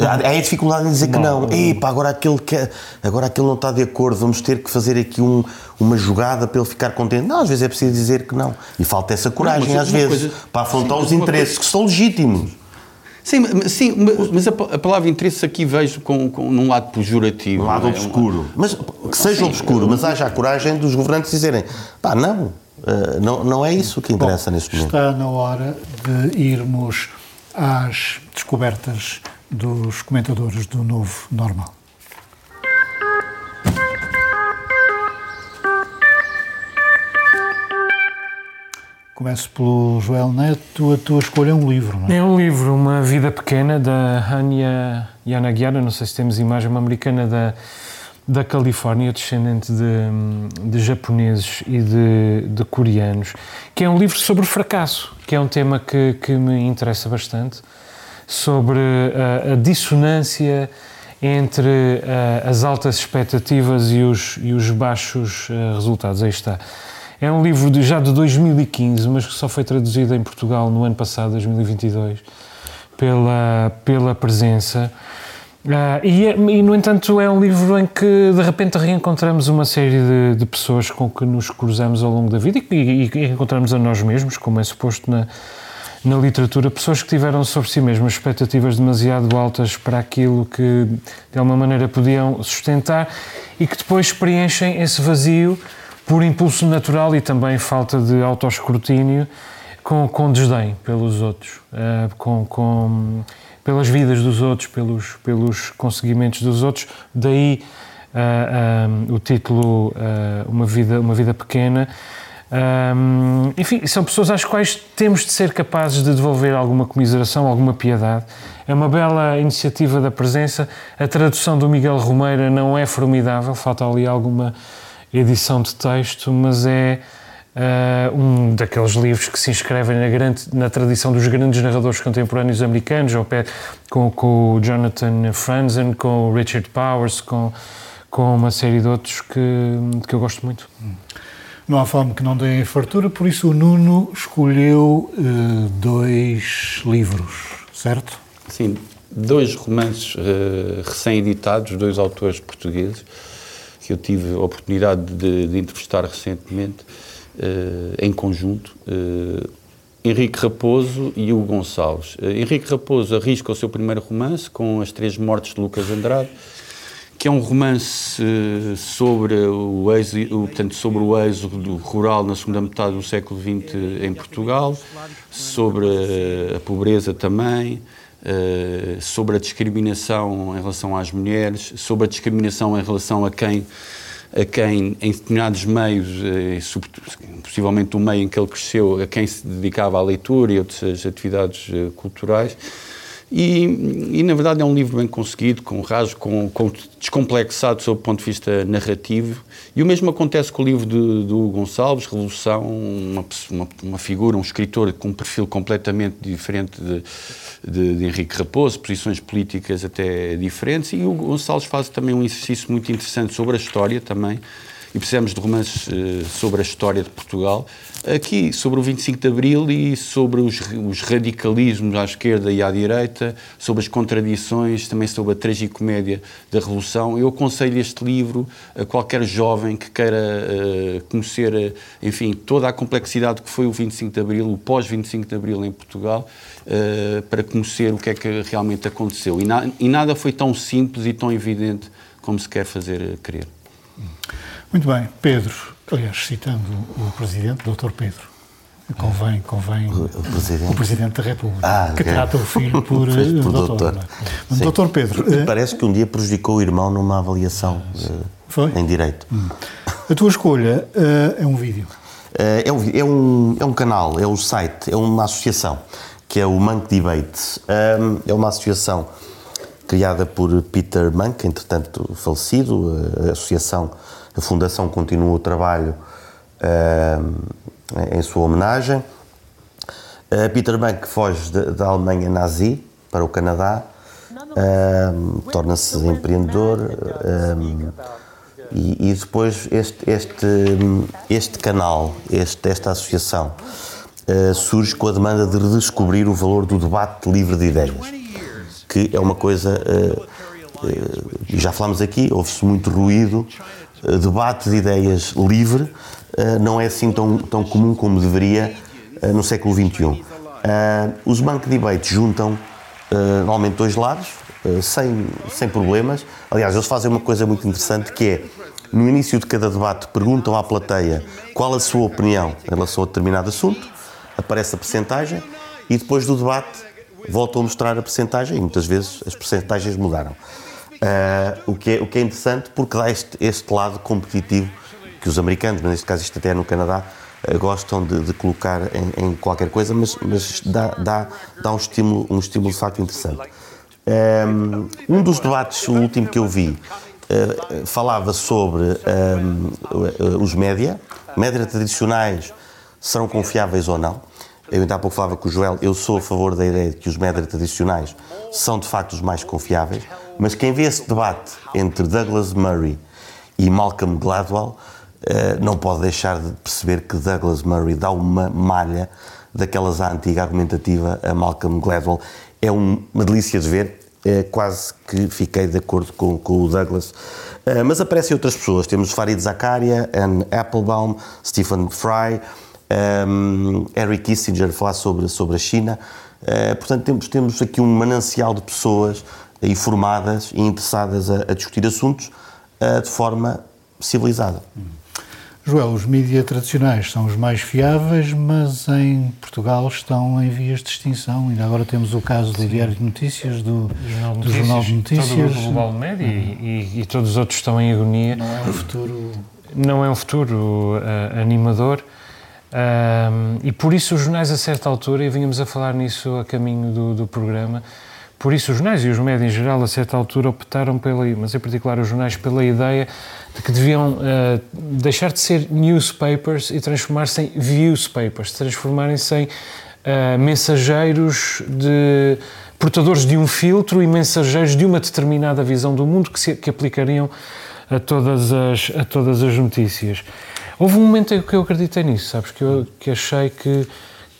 Speaker 4: Há, há a dificuldade em dizer que não. Epá, agora aquele, quer, agora aquele não está de acordo, vamos ter que fazer aqui um- uma jogada para ele ficar contente. Não, às vezes é preciso dizer que não. E falta essa coragem,
Speaker 3: Não,
Speaker 4: às vezes,
Speaker 3: coisa-
Speaker 4: para afrontar
Speaker 3: sim,
Speaker 4: os interesses que são legítimos.
Speaker 3: Sim, mas- sim, mas- a, a palavra interesse aqui vejo com, com, num lado pejorativo.
Speaker 4: Um lado
Speaker 3: é?
Speaker 4: obscuro. Mas que seja obscuro, mas haja a coragem dos governantes dizerem: pá, não, eh, não, não é isso que interessa
Speaker 1: Bom,
Speaker 4: neste momento.
Speaker 1: Está na hora de irmos às descobertas dos comentadores do novo normal. Começo pelo Joel Neto. A tua escolha é um livro, não é?
Speaker 2: É um livro, Uma Vida Pequena, da Hanya Yanagiara, não sei se temos imagem, uma americana da, da Califórnia, descendente de, de japoneses e de, de coreanos, que é um livro sobre fracasso, que é um tema que, que me interessa bastante, sobre a, a dissonância entre ah, as altas expectativas e os, e os baixos ah, resultados. Aí está. É um livro de, já de 2015, mas que só foi traduzido em Portugal no ano passado, 2022, pela, pela presença. Ah, e, é- e, no entanto, é um livro em que de repente reencontramos uma série de, de pessoas com que nos cruzamos ao longo da vida e, e, encontramos a nós mesmos, como é suposto na, na literatura, pessoas que tiveram sobre si mesmas expectativas demasiado altas para aquilo que de alguma maneira podiam sustentar e que depois preenchem esse vazio por impulso natural e também falta de autoescrutínio com, com desdém pelos outros, eh, com, com- pelas vidas dos outros, pelos, pelos conseguimentos dos outros. Daí ah, ah, o título ah, uma, vida, uma Vida Pequena. Ahm, enfim, são pessoas às quais temos de ser capazes de devolver alguma comiseração, alguma piedade. É uma bela iniciativa da presença. A tradução do Miguel Romeira não é formidável, falta ali alguma edição de texto, mas é ah, um daqueles livros que se inscrevem na, grande, na tradição dos grandes narradores contemporâneos americanos, ao pé com, com o Jonathan Franzen, com o Richard Powers, com, com uma série de outros que, que eu gosto muito.
Speaker 1: Não há fome que não dê fartura, por isso o Nuno escolheu eh, dois livros, certo?
Speaker 3: Sim, dois romances eh, recém-editados, dois autores portugueses, que eu tive a oportunidade de, de entrevistar recentemente, eh, em conjunto, eh, Henrique Raposo e Hugo Gonçalves. Eh, Henrique Raposo arrisca o seu primeiro romance, com As Três Mortes de Lucas Andrade, que é um romance sobre o, êxodo, o- portanto, sobre o êxodo rural na segunda metade do século XX em Portugal, sobre a pobreza também, eh, sobre a discriminação em relação às mulheres, sobre a discriminação em relação a quem a quem em determinados meios, eh, possivelmente o meio em que ele cresceu, a quem se dedicava à leitura e outras atividades eh, culturais. E, e, na verdade é um livro bem conseguido, com rasgo, com, com descomplexado sob o ponto de vista narrativo. E o mesmo acontece com o livro do Gonçalves, Revolução, uma, uma, uma figura, um escritor com um perfil completamente diferente de, de, de Henrique Raposo, posições políticas até diferentes. E o Gonçalves faz também um exercício muito interessante sobre a história também e precisamos de romances eh, sobre a história de Portugal, aqui sobre o 25 de Abril e sobre os, os radicalismos à esquerda e à direita, sobre as contradições, também sobre a tragicomédia da Revolução. Eu aconselho este livro a qualquer jovem que queira eh, conhecer, eh, enfim, toda a complexidade que foi o 25 de Abril, o pós-25 de Abril em Portugal, eh, para conhecer o que é que realmente aconteceu. E, na- e nada foi tão simples e tão evidente como se quer fazer crer.
Speaker 1: Muito bem, Pedro, aliás, citando o Presidente, Dr. Pedro, convém, convém
Speaker 4: O Presidente.
Speaker 1: o Presidente da República,
Speaker 4: Ah,
Speaker 1: que
Speaker 4: ok.
Speaker 1: trata o filho (laughs) por, eh,
Speaker 4: Por
Speaker 1: doutor.
Speaker 4: doutor.
Speaker 1: é? Doutor Pedro, eh,
Speaker 4: Parece que um dia prejudicou o irmão numa avaliação eh,
Speaker 1: Foi?
Speaker 4: em direito.
Speaker 1: a tua escolha eh, é um vídeo.
Speaker 4: Eh, É um, é, um, é um canal, é um site, é uma associação, que é o Monk Debate. Ahm, É uma associação criada por Peter Monk, entretanto falecido. A associação, a fundação continua o trabalho em sua homenagem. Peter Bank foge da Alemanha nazi para o Canadá, torna-se empreendedor e, e, depois este, este, este canal, este, esta associação, surge com a demanda de redescobrir o valor do debate livre de ideias, que é uma coisa, já falámos aqui, houve-se muito ruído, debate de ideias livre não é assim tão, tão comum como deveria uh, no século XXI. Os bank debates juntam normalmente dois lados, sem, sem problemas. Aliás, eles fazem uma coisa muito interessante que é, no início de cada debate, perguntam à plateia qual a sua opinião em relação a determinado assunto, aparece a percentagem e depois do debate voltam a mostrar a percentagem e muitas vezes as percentagens mudaram. O, que é, o que é interessante porque dá este, este lado competitivo que os americanos, mas neste caso isto até é no Canadá, eh, gostam de, de colocar em, em, qualquer coisa, mas, mas dá, dá, dá um, estímulo, um estímulo de facto interessante. Ehm, um dos debates, o último que eu vi, eh, falava sobre ehm, os média, média tradicionais serão confiáveis ou não. Eu ainda há pouco falava com o Joel, eu sou a favor da ideia de que os média tradicionais são de facto os mais confiáveis, mas quem vê esse debate entre Douglas Murray e Malcolm Gladwell eh, não pode deixar de perceber que Douglas Murray dá uma malha daquelas à antiga argumentativa a Malcolm Gladwell. É um, uma delícia de ver, é, quase que fiquei de acordo com, com o Douglas. Uh, mas aparecem outras pessoas, temos Farid Zakaria, Anne Applebaum, Stephen Fry, um, Harry Kissinger falar sobre, sobre a China. Uh, portanto, temos, temos aqui um manancial de pessoas informadas e interessadas a, a discutir assuntos uh, de forma civilizada.
Speaker 1: Joel, os mídias tradicionais são os mais fiáveis, mas em Portugal estão em vias de extinção. Ainda agora temos o caso do Sim. Diário de Notícias, do Jornal de, do Jornal de Notícias.
Speaker 2: Todo o Global Média uhum. e, e, e, todos os outros estão em agonia.
Speaker 1: Não é um futuro...
Speaker 2: Não é um futuro uh, animador. Uh, e por isso os jornais, a certa altura, e vínhamos a falar nisso a caminho do, do programa, por isso os jornais e os médias em geral, a certa altura, optaram pela, mas em particular os jornais, pela ideia de que deviam uh, deixar de ser newspapers e transformar-se em viewspapers, transformarem-se em uh, mensageiros de portadores de um filtro e mensageiros de uma determinada visão do mundo que, se, que aplicariam a todas as, a todas as notícias. Houve um momento em que eu acreditei nisso, sabes, que eu que achei que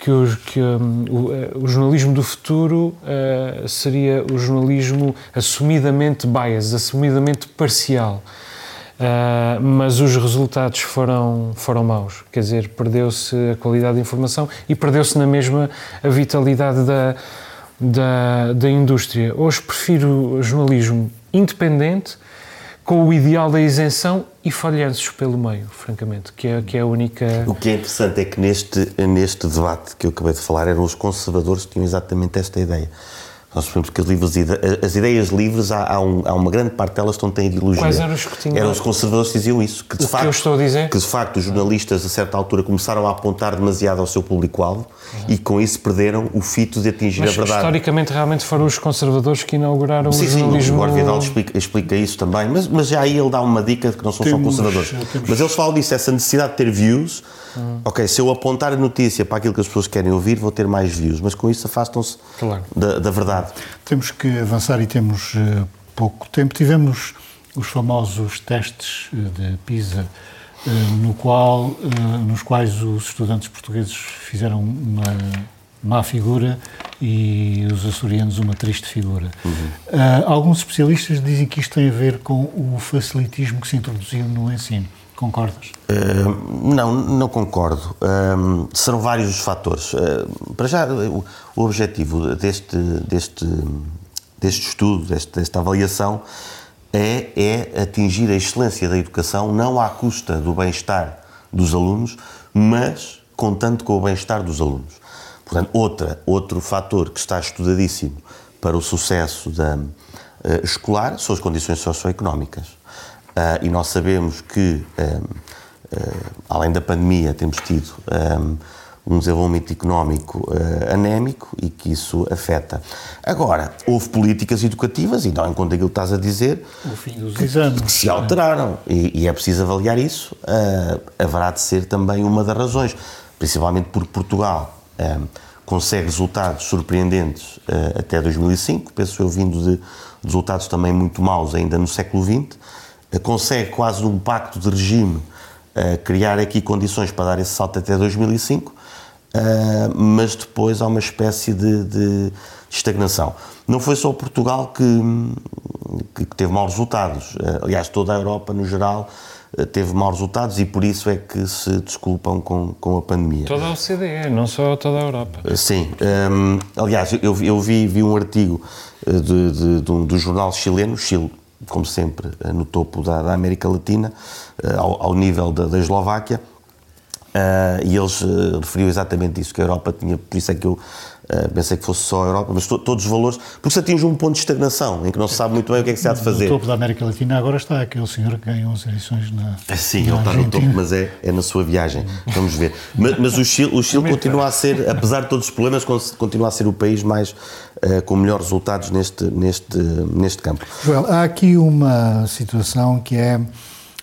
Speaker 2: que, os, que um, o, eh, o, jornalismo do futuro uh, seria o jornalismo assumidamente bias, assumidamente parcial. Uh, mas os resultados foram, foram maus. Quer dizer, perdeu-se a qualidade de informação e perdeu-se na mesma a vitalidade da, da, da indústria. Hoje prefiro jornalismo independente, com o ideal da isenção e falhanços pelo meio, francamente, que é, que é a única...
Speaker 4: O que é interessante é que neste, neste debate que eu acabei de falar eram os conservadores que tinham exatamente esta ideia. Nós sabemos que as, livres, as ideias livres, há, há, um, há, uma grande parte delas que não têm ideologia.
Speaker 2: Quais eram os que tinham?
Speaker 4: Eram os conservadores que diziam isso. Que de,
Speaker 2: o
Speaker 4: facto,
Speaker 2: que eu estou a dizer?
Speaker 4: que de facto os jornalistas, a certa altura, começaram a apontar demasiado ao seu público-alvo e com isso perderam o fito de atingir
Speaker 2: Mas,
Speaker 4: a verdade.
Speaker 2: historicamente, realmente foram os conservadores que inauguraram
Speaker 4: sim,
Speaker 2: o jornalismo...
Speaker 4: Sim, o Eduardo Vidal explica, explica, isso também, mas, mas já aí ele dá uma dica de que não são temos, só conservadores. Temos... Mas eles falam disso, essa necessidade de ter views Hum. Ok, se eu apontar a notícia para aquilo que as pessoas querem ouvir, vou ter mais views, mas com isso afastam-se claro. da, da, verdade.
Speaker 1: Temos que avançar e temos uh, pouco tempo. Tivemos os famosos testes uh, de PISA, uh, no qual, nos quais os estudantes portugueses fizeram uma má figura e os açorianos uma triste figura. Uhum. alguns especialistas dizem que isto tem a ver com o facilitismo que se introduziu no ensino. Concordas?
Speaker 4: Uh, não, não concordo. Uh, serão vários os fatores. Uh, para já, o, o, objetivo deste, deste, deste estudo, deste, desta avaliação, é, é atingir a excelência da educação, não à custa do bem-estar dos alunos, mas contando com o bem-estar dos alunos. Portanto, outra, outro fator que está estudadíssimo para o sucesso da, escolar são as condições socioeconómicas. Uh, e nós sabemos que, um, uh, ah, além da pandemia, temos tido um, um desenvolvimento económico uh, anémico e que isso afeta. Agora, houve políticas educativas, e não enquanto aquilo que estás a dizer,
Speaker 1: o fim dos exames,
Speaker 4: que se alteraram. E, e, é preciso avaliar isso. Uh, haverá de ser também uma das razões, principalmente porque Portugal uh, consegue resultados surpreendentes até 2005, penso eu, vindo de resultados também muito maus ainda no século XX, consegue quase num pacto de regime criar aqui condições para dar esse salto até 2005 Uh, mas depois há uma espécie de, de, estagnação. Não foi só Portugal que, que teve maus resultados. Uh, aliás, toda a Europa, no geral, teve maus resultados e por isso é que se desculpam com, com a pandemia.
Speaker 2: Toda a OCDE, não só toda a Europa.
Speaker 4: sim. Um, aliás, eu, eu vi, vi um artigo de, de, de um, do jornal chileno, Chile, como sempre, no topo da, da América Latina, ao, ao nível da, da Eslováquia, Uh, e eles uh, referiam exatamente isso, que a Europa tinha, por isso é que eu uh, pensei que fosse só a Europa, mas to, todos os valores, porque se atinge um ponto de estagnação, em que não se sabe muito bem o que é que se há de fazer.
Speaker 1: No topo da América Latina agora está aquele senhor que ganhou as eleições na
Speaker 4: Sim, na ele está no topo, mas é, é na sua viagem, vamos ver. mas, mas, o Chile, o Chile continua a ser, apesar de todos os problemas, continua a ser o país mais, com melhores resultados neste, neste, neste campo.
Speaker 1: Joel, há aqui uma situação que é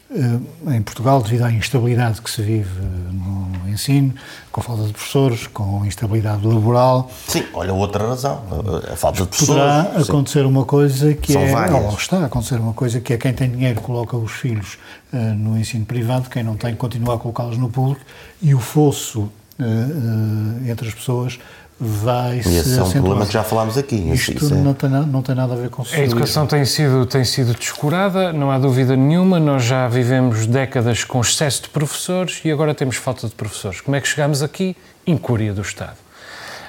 Speaker 1: em Portugal, devido à instabilidade que se vive eh, no ensino, com falta de professores, com instabilidade laboral.
Speaker 4: Sim, olha outra razão, a falta de
Speaker 1: professores. Poderá acontecer uma coisa que
Speaker 4: São
Speaker 1: é.
Speaker 4: Várias.
Speaker 1: Ou está a acontecer uma coisa que é quem tem dinheiro coloca os filhos uh, no ensino privado, quem não tem continua a colocá-los no público e o fosso uh, uh, entre as pessoas vai
Speaker 4: e esse é um problema que já falámos aqui.
Speaker 1: Isto isso é... não, tem, não tem nada a ver com
Speaker 2: A educação tem sido, tem sido descurada, não há dúvida nenhuma. Nós já vivemos décadas com excesso de professores e agora temos falta de professores. Como é que chegamos aqui? Incúria do Estado.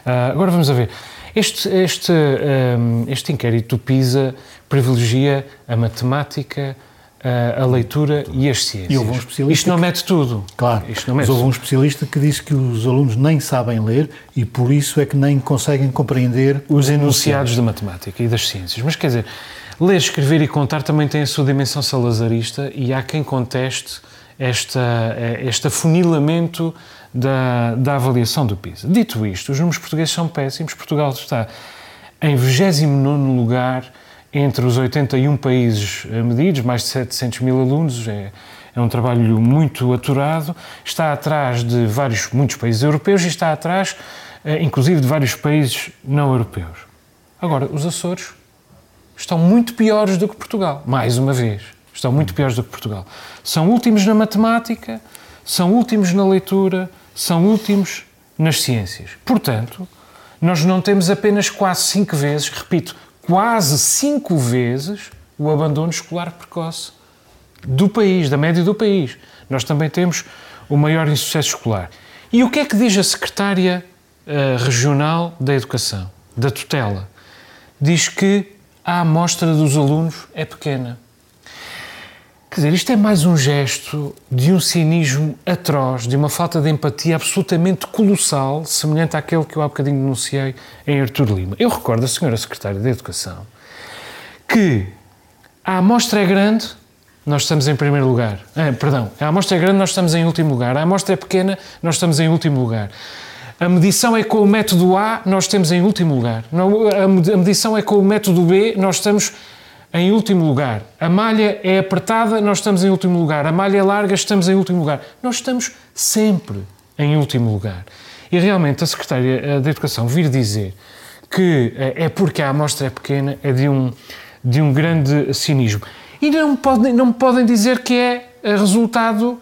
Speaker 2: Uh, agora vamos a ver. Este, este, um, este inquérito do PISA privilegia a matemática, a, a leitura e as ciências.
Speaker 1: E houve um especialista
Speaker 2: Isto não
Speaker 1: que,
Speaker 2: mete tudo.
Speaker 1: Claro, Isto não mete mas houve um especialista que disse que os alunos nem sabem ler e por isso é que nem conseguem compreender
Speaker 2: os enunciados da matemática e das ciências. Mas quer dizer, ler, escrever e contar também tem a sua dimensão salazarista e há quem conteste esta, este afunilamento da, da avaliação do PISA. Dito isto, os números portugueses são péssimos. Portugal está em 29 lugar entre os 81 países eh, medidos, mais de 700 mil alunos, é, é um trabalho muito aturado, está atrás de vários, muitos países europeus e está atrás, eh, inclusive, de vários países não europeus. Agora, os Açores estão muito piores do que Portugal, mais uma vez, estão muito piores do que Portugal. São últimos na matemática, são últimos na leitura, são últimos nas ciências. Portanto, nós não temos apenas quase cinco vezes, repito, quase cinco vezes o abandono escolar precoce do país, da média do país. Nós também temos o maior insucesso escolar. E o que é que diz a secretária uh, regional da Educação, da tutela? Diz que a amostra dos alunos é pequena. Quer dizer, isto é mais um gesto de um cinismo atroz, de uma falta de empatia absolutamente colossal, semelhante àquele que eu há bocadinho denunciei em Artur Lima. Eu recordo a senhora Secretária de Educação que a amostra é grande, nós estamos em primeiro lugar. Ah, perdão, a amostra é grande, nós estamos em último lugar. A amostra é pequena, nós estamos em último lugar. A medição é com o método A, nós estamos em último lugar. A medição é com o método B, nós estamos em último lugar. A malha é apertada, nós estamos em último lugar. A malha é larga, estamos em último lugar. Nós estamos sempre em último lugar. E realmente a Secretária da Educação vir dizer que eh, é porque a amostra é pequena é de um, de um grande cinismo. E não podem, não podem dizer que é eh, resultado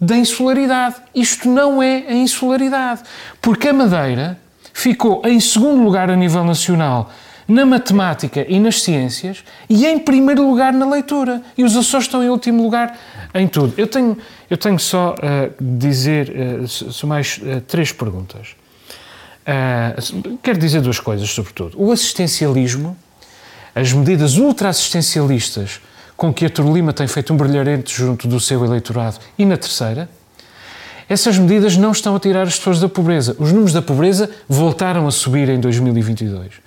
Speaker 2: da insularidade. Isto não é a insularidade. Porque a Madeira ficou em segundo lugar a nível nacional na matemática e nas ciências e em primeiro lugar na leitura. E os Açores estão em último lugar em tudo. Eu tenho, eu tenho só uh, dizer uh, mais uh, três perguntas. Uh, quero dizer duas coisas, sobretudo. O assistencialismo, as medidas ultra-assistencialistas com que a Turlima tem feito um brilharete junto do seu eleitorado e na terceira, essas medidas não estão a tirar as pessoas da pobreza. Os números da pobreza voltaram a subir em 2022.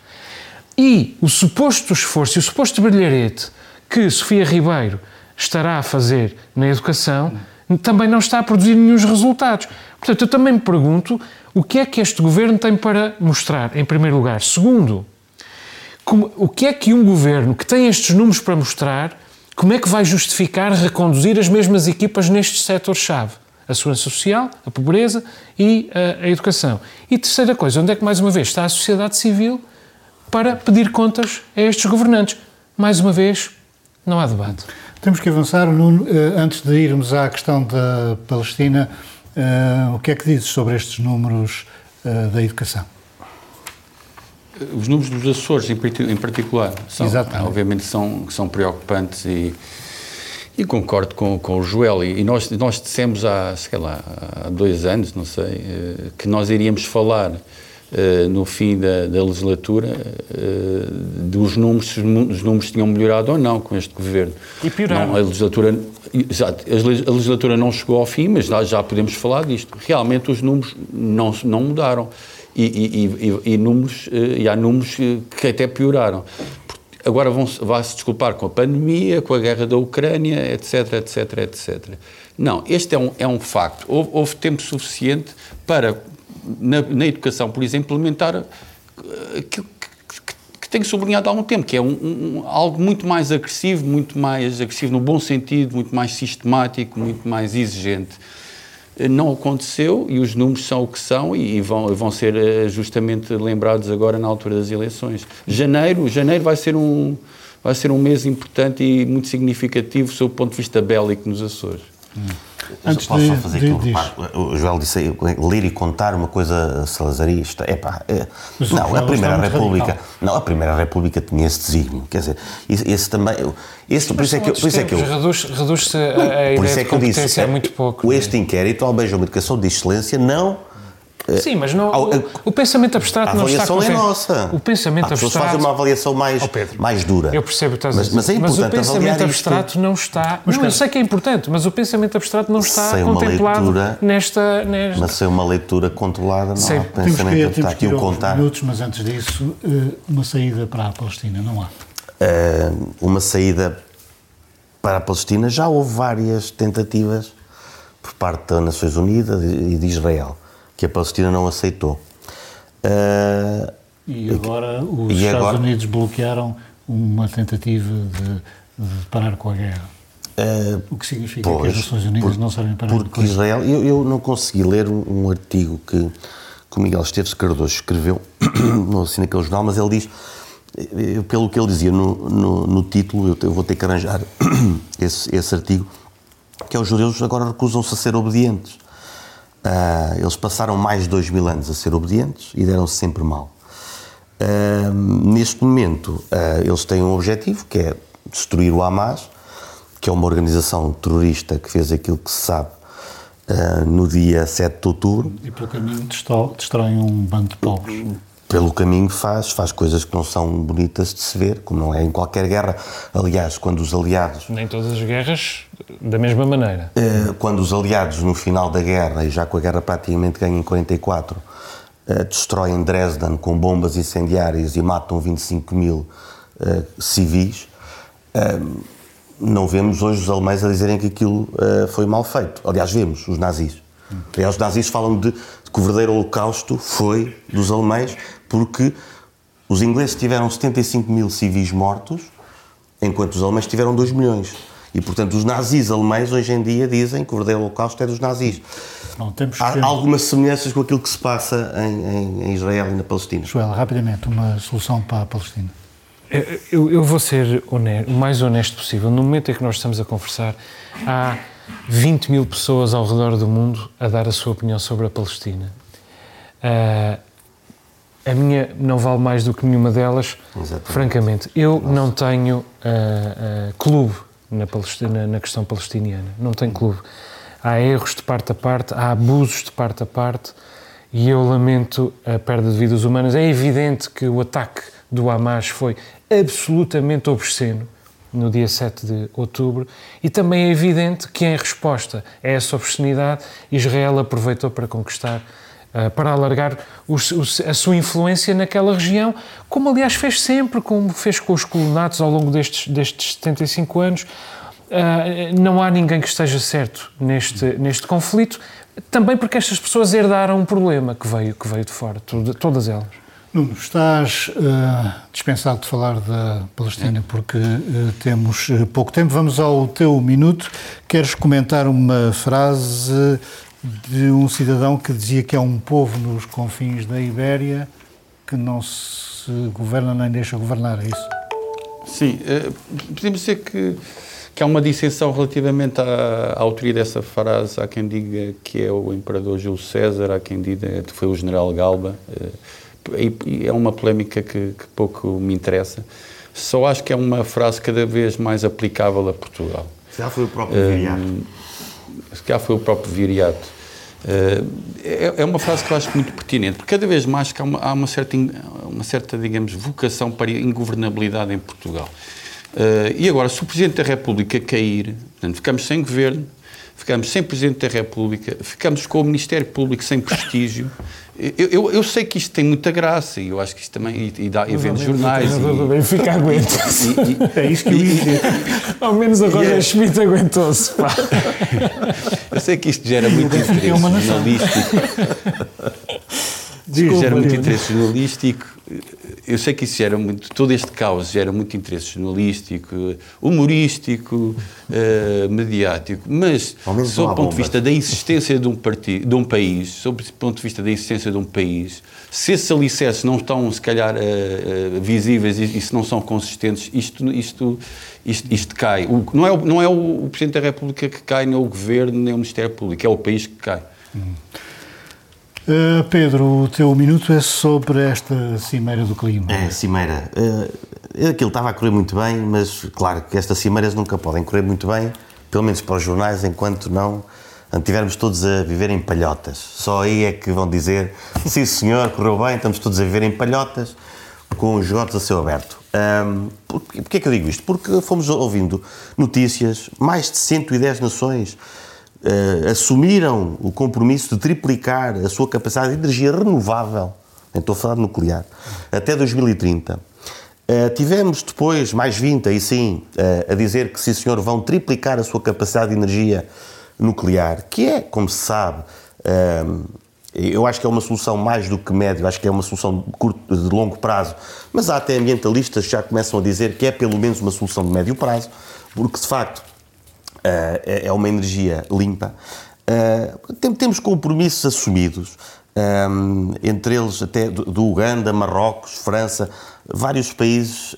Speaker 2: E o suposto esforço e o suposto brilharete que Sofia Ribeiro estará a fazer na educação também não está a produzir nenhum resultados. Portanto, eu também me pergunto O que é que este governo tem para mostrar, em primeiro lugar? Segundo, como, o que é que um governo que tem estes números para mostrar, como é que vai justificar reconduzir as mesmas equipas nestes setores-chave? A segurança social, a pobreza e a, a educação. E terceira coisa, onde é que mais uma vez está a sociedade civil para pedir contas a estes governantes? Mais uma vez, não há debate.
Speaker 1: Temos que avançar, Nuno, eh, antes de irmos à questão da Palestina, uh, o que é que dizes sobre estes números uh, da educação?
Speaker 3: Os números dos Açores, em, particular, são, Exatamente. obviamente são, são preocupantes e, e concordo com, com o Joel. E, nós, nós dissemos há, sei lá, há dois anos, não sei, que nós iríamos falar Uh, no fim da, da legislatura uh, dos números, se os números tinham melhorado ou não com este governo.
Speaker 2: E pioraram.
Speaker 3: Não, a legislatura, exato, a legislatura não chegou ao fim, mas já, já podemos falar disto. Realmente os números não, não mudaram. E, e, e, e números, uh, e há números que até pioraram. Agora vão, vai-se desculpar com a pandemia, com a guerra da Ucrânia, etc, etc, etc. Não, este é um, é um facto. Houve, houve tempo suficiente para na, na educação, por exemplo, implementar eh, que, que, que tenho sublinhado há algum tempo, que é um, um, algo muito mais agressivo, muito mais agressivo no bom sentido, muito mais sistemático, muito mais exigente. Eh, não aconteceu e os números são o que são e vão, vão ser eh, justamente lembrados agora na altura das eleições. Janeiro, janeiro vai ser um vai ser um mês importante e muito significativo sob o ponto de vista bélico nos Açores. Hum.
Speaker 4: Antes posso de, só fazer aqui um reparo? O Joel disse ler e contar uma coisa salazarista. Epá, é, não, a Primeira República. Não, a Primeira República tinha esse desígnio. Quer dizer, esse também. Esse, por, isso é que, por isso é que eu.
Speaker 2: Reduz-se reduz a, a ideia é de competência disse, é muito pouco.
Speaker 4: Este inquérito almeja uma educação de excelência, não
Speaker 2: Sim, mas não, o, o, pensamento abstrato não está...
Speaker 4: A avaliação é nossa.
Speaker 2: O pensamento
Speaker 4: Há
Speaker 2: abstrato...
Speaker 4: fazem uma avaliação mais, oh, Pedro, mais dura.
Speaker 2: Eu percebo o que estás a dizer. Mas, é importante mas o pensamento abstrato isto. não está... Mas, não, eu sei que é importante, mas o pensamento abstrato não está contemplado leitura, nesta, nesta...
Speaker 4: Mas sem uma leitura controlada, não Sim. há pensamento abstrato. Temos que ir
Speaker 1: contar. minutos, mas antes disso, eh, uma saída para a Palestina, não há?
Speaker 4: Eh, uma saída para a Palestina, já houve várias tentativas por parte das Nações Unidas e de Israel que a Palestina não aceitou.
Speaker 1: Uh, e agora os e Estados agora, Unidos bloquearam uma tentativa de, de parar com a guerra. Uh, o que significa pois, que as Nações Unidas por, não sabem parar
Speaker 4: Porque com Israel, eu, eu, não consegui ler um, um, artigo que, que o Miguel Esteves Cardoso escreveu, (coughs) não assim naquele jornal, mas ele diz, eu, pelo que ele dizia no, no, no título, eu, eu, vou ter que arranjar (coughs) esse, esse artigo, que é os judeus agora recusam-se a ser obedientes. Uh, eles passaram mais de dois mil anos a ser obedientes e deram-se sempre mal. Uh, neste momento, uh, eles têm um objetivo que é destruir o Hamas, que é uma organização terrorista que fez aquilo que se sabe no dia 7 de outubro.
Speaker 1: E pelo caminho destroem um bando de povos
Speaker 4: pelo caminho faz, faz coisas que não são bonitas de se ver, como não é em qualquer guerra. Aliás, quando os aliados.
Speaker 2: Nem todas as guerras da mesma maneira.
Speaker 4: Eh, quando os aliados, no final da guerra, e já com a guerra praticamente ganha em 44, eh, destroem Dresden com bombas incendiárias e matam 25 mil eh, civis, não vemos hoje os alemães a dizerem que aquilo foi mal feito. Aliás, vemos os nazis. Aliás, os nazis falam de que o verdadeiro holocausto foi dos alemães, porque os ingleses tiveram 75 mil civis mortos, enquanto os alemães tiveram 2 milhões. E, portanto, os nazis alemães hoje em dia dizem que o verdadeiro holocausto é dos nazis. Bom, Há que... algumas semelhanças com aquilo que se passa em, em, em Israel e na Palestina.
Speaker 1: Joel, rapidamente, uma solução para a Palestina.
Speaker 2: Eu, eu vou ser honesto, o mais honesto possível. No momento em que nós estamos a conversar, há 20 mil pessoas ao redor do mundo a dar a sua opinião sobre a Palestina. Uh, a minha não vale mais do que nenhuma delas, Exatamente. francamente. Eu Nossa. não tenho uh, uh, clube na, Palestina, na questão palestiniana. Não tenho clube. Há erros de parte a parte, há abusos de parte a parte e eu lamento a perda de vidas humanas. É evidente que o ataque do Hamas foi absolutamente obsceno no dia 7 de outubro, e também é evidente que, em resposta a essa obscenidade, Israel aproveitou para conquistar, para alargar os, os, a sua influência naquela região, como aliás fez sempre, como fez com os colonatos ao longo destes, destes 75 anos. uh, não há ninguém que esteja certo neste, neste conflito, também porque estas pessoas herdaram um problema que veio, que veio de fora, todas elas.
Speaker 1: Nuno, estás uh, dispensado de falar da Palestina porque uh, temos pouco tempo. Vamos ao teu minuto. Queres comentar uma frase de um cidadão que dizia que é um povo nos confins da Ibéria que não se governa nem deixa governar, é isso?
Speaker 3: Sim, podemos dizer que, que há uma dissensão relativamente à, à, autoria dessa frase. Há quem diga que é o imperador Júlio César, há quem diga que foi o general Galba e é uma polémica que, que, pouco me interessa. Só acho que é uma frase cada vez mais aplicável a Portugal.
Speaker 4: Calhar foi o próprio. Um,
Speaker 3: se calhar foi o próprio Viriato. Uh, é, é, uma frase que eu acho muito pertinente, porque cada vez mais há uma, há uma certa, uma certa, digamos, vocação para ingovernabilidade em Portugal. Uh, e agora, se o Presidente da República cair, portanto, ficamos sem governo, ficamos sem Presidente da República, ficamos com o Ministério Público sem prestígio, (laughs) eu, eu, eu, sei que isto tem muita graça e eu acho que isto também. E, e, dá, e vende jornais.
Speaker 2: Benfica aguenta. (laughs)
Speaker 1: É isso que eu ia dizer. (laughs)
Speaker 2: Ao menos a Roger é... Schmidt aguentou-se.
Speaker 3: Eu sei que isto gera muito interesse jornalístico. Desculpa, gera muito interesse jornalístico. Eu sei que isso gera muito, todo este caos gera muito interesse jornalístico, humorístico, uh, mediático, mas sob o ponto de vista da existência de um, partido, de um país, sob o ponto de vista da existência de um país, se esses alicerces não estão, se calhar, uh, uh, visíveis e, e, se não são consistentes, isto, isto, isto, isto cai. O, não é, o, não é o, o Presidente da República que cai, nem o Governo, nem o Ministério Público, é o país que cai. Hum.
Speaker 1: Uh, Pedro, o teu minuto é sobre esta cimeira do clima.
Speaker 4: É, cimeira. Uh, aquilo estava a correr muito bem, mas claro que estas cimeiras nunca podem correr muito bem, pelo menos para os jornais, enquanto não estivermos todos a viver em palhotas. Só aí é que vão dizer, sim senhor, correu bem, estamos todos a viver em palhotas, com os esgotos a céu aberto. Um, porquê é que eu digo isto? Porque fomos ouvindo notícias, mais de 110 nações uh, assumiram o compromisso de triplicar a sua capacidade de energia renovável, estou a falar de nuclear, até 2030. Uh, eh, tivemos depois mais 20, aí sim, uh, a dizer que, sim senhor, vão triplicar a sua capacidade de energia nuclear, que é, como se sabe, uh, eu acho que é uma solução mais do que médio, acho que é uma solução de, curto, de longo prazo, mas há até ambientalistas que já começam a dizer que é pelo menos uma solução de médio prazo, porque de facto é, é uma energia limpa. temos compromissos assumidos, entre eles até do Uganda, Marrocos, França, vários países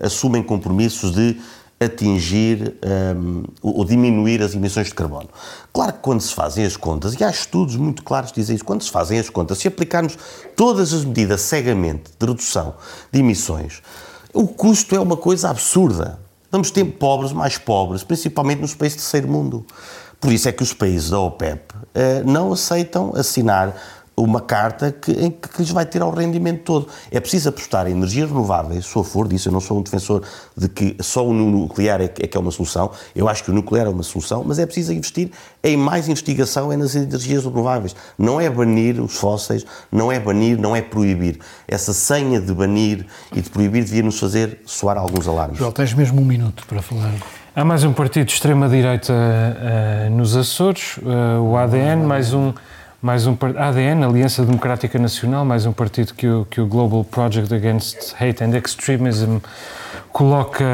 Speaker 4: assumem compromissos de atingir um, ou diminuir as emissões de carbono. Claro que quando se fazem as contas, e há estudos muito claros que dizem isso, quando se fazem as contas, se aplicarmos todas as medidas cegamente de redução de emissões, o custo é uma coisa absurda. Vamos ter pobres mais pobres, principalmente nos países do terceiro mundo. Por isso é que os países da OPEP eh, não aceitam assinar uma carta que, em que, lhes vai tirar o rendimento todo. É preciso apostar em energias renováveis, sou a favor disso, eu não sou um defensor de que só o nuclear é, é que é uma solução, eu acho que o nuclear é uma solução, mas é preciso investir em mais investigação nas energias renováveis. Não é banir os fósseis, não é banir, não é proibir. Essa senha de banir e de proibir devia nos fazer soar alguns alarmes.
Speaker 1: João, tens mesmo um minuto para falar.
Speaker 2: Há mais um partido de extrema-direita uh, nos Açores, uh, o ADN, mais um mais um ADN, Aliança Democrática Nacional, mais um partido que o, que o Global Project Against Hate and Extremism coloca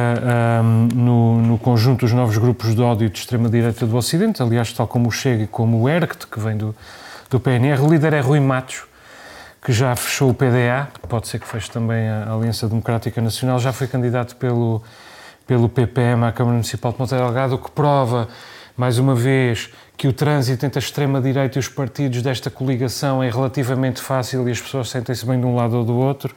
Speaker 2: um, no, no, conjunto dos novos grupos de ódio de extrema-direita do Ocidente, aliás, tal como o Chega e como o ERCT, que vem do, do PNR. O líder é Rui Matos, que já fechou o PDA, pode ser que feche também a Aliança Democrática Nacional, já foi candidato pelo, pelo PPM à Câmara Municipal de Monteiro Delgado, o que prova, mais uma vez, que o trânsito entre a extrema-direita e os partidos desta coligação é relativamente fácil e as pessoas sentem-se bem de um lado ou do outro.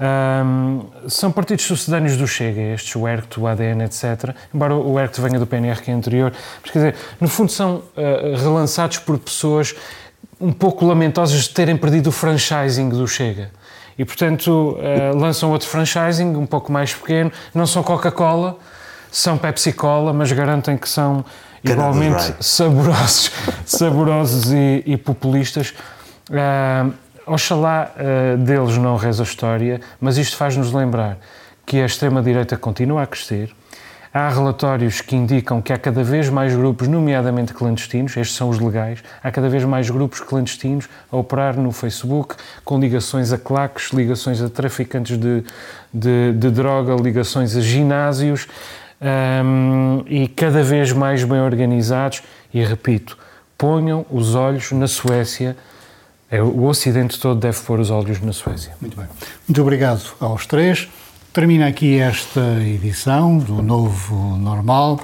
Speaker 2: Um, são partidos sucedâneos do Chega, estes, o ERCT, o ADN, etc. Embora o ERCT venha do PNR, que é anterior. Mas, quer dizer, no fundo são uh, relançados por pessoas um pouco lamentosas de terem perdido o franchising do Chega. E, portanto, uh, lançam outro franchising, um pouco mais pequeno. Não são Coca-Cola, são Pepsi-Cola, mas garantem que são igualmente saborosos, (laughs) saborosos e, e populistas. Uh, oxalá uh, deles não reza a história, mas isto faz-nos lembrar que a extrema-direita continua a crescer. Há relatórios que indicam que há cada vez mais grupos, nomeadamente clandestinos, estes são os legais, há cada vez mais grupos clandestinos a operar no Facebook, com ligações a claques, ligações a traficantes de, de, de droga, ligações a ginásios um, e cada vez mais bem organizados. E repito, ponham os olhos na Suécia. É, o Ocidente todo deve pôr os olhos na Suécia.
Speaker 1: Muito bem. Muito obrigado aos três. Termina aqui esta edição do Novo Normal,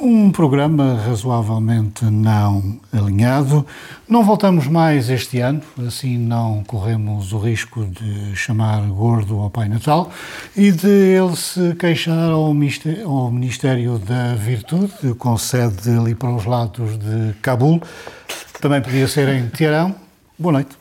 Speaker 1: um programa razoavelmente não alinhado. Não voltamos mais este ano, assim não corremos o risco de chamar gordo ao Pai Natal e de ele se queixar ao Ministério da Virtude, com sede ali para os lados de Cabul. Também podia ser em Teherão. Boa noite.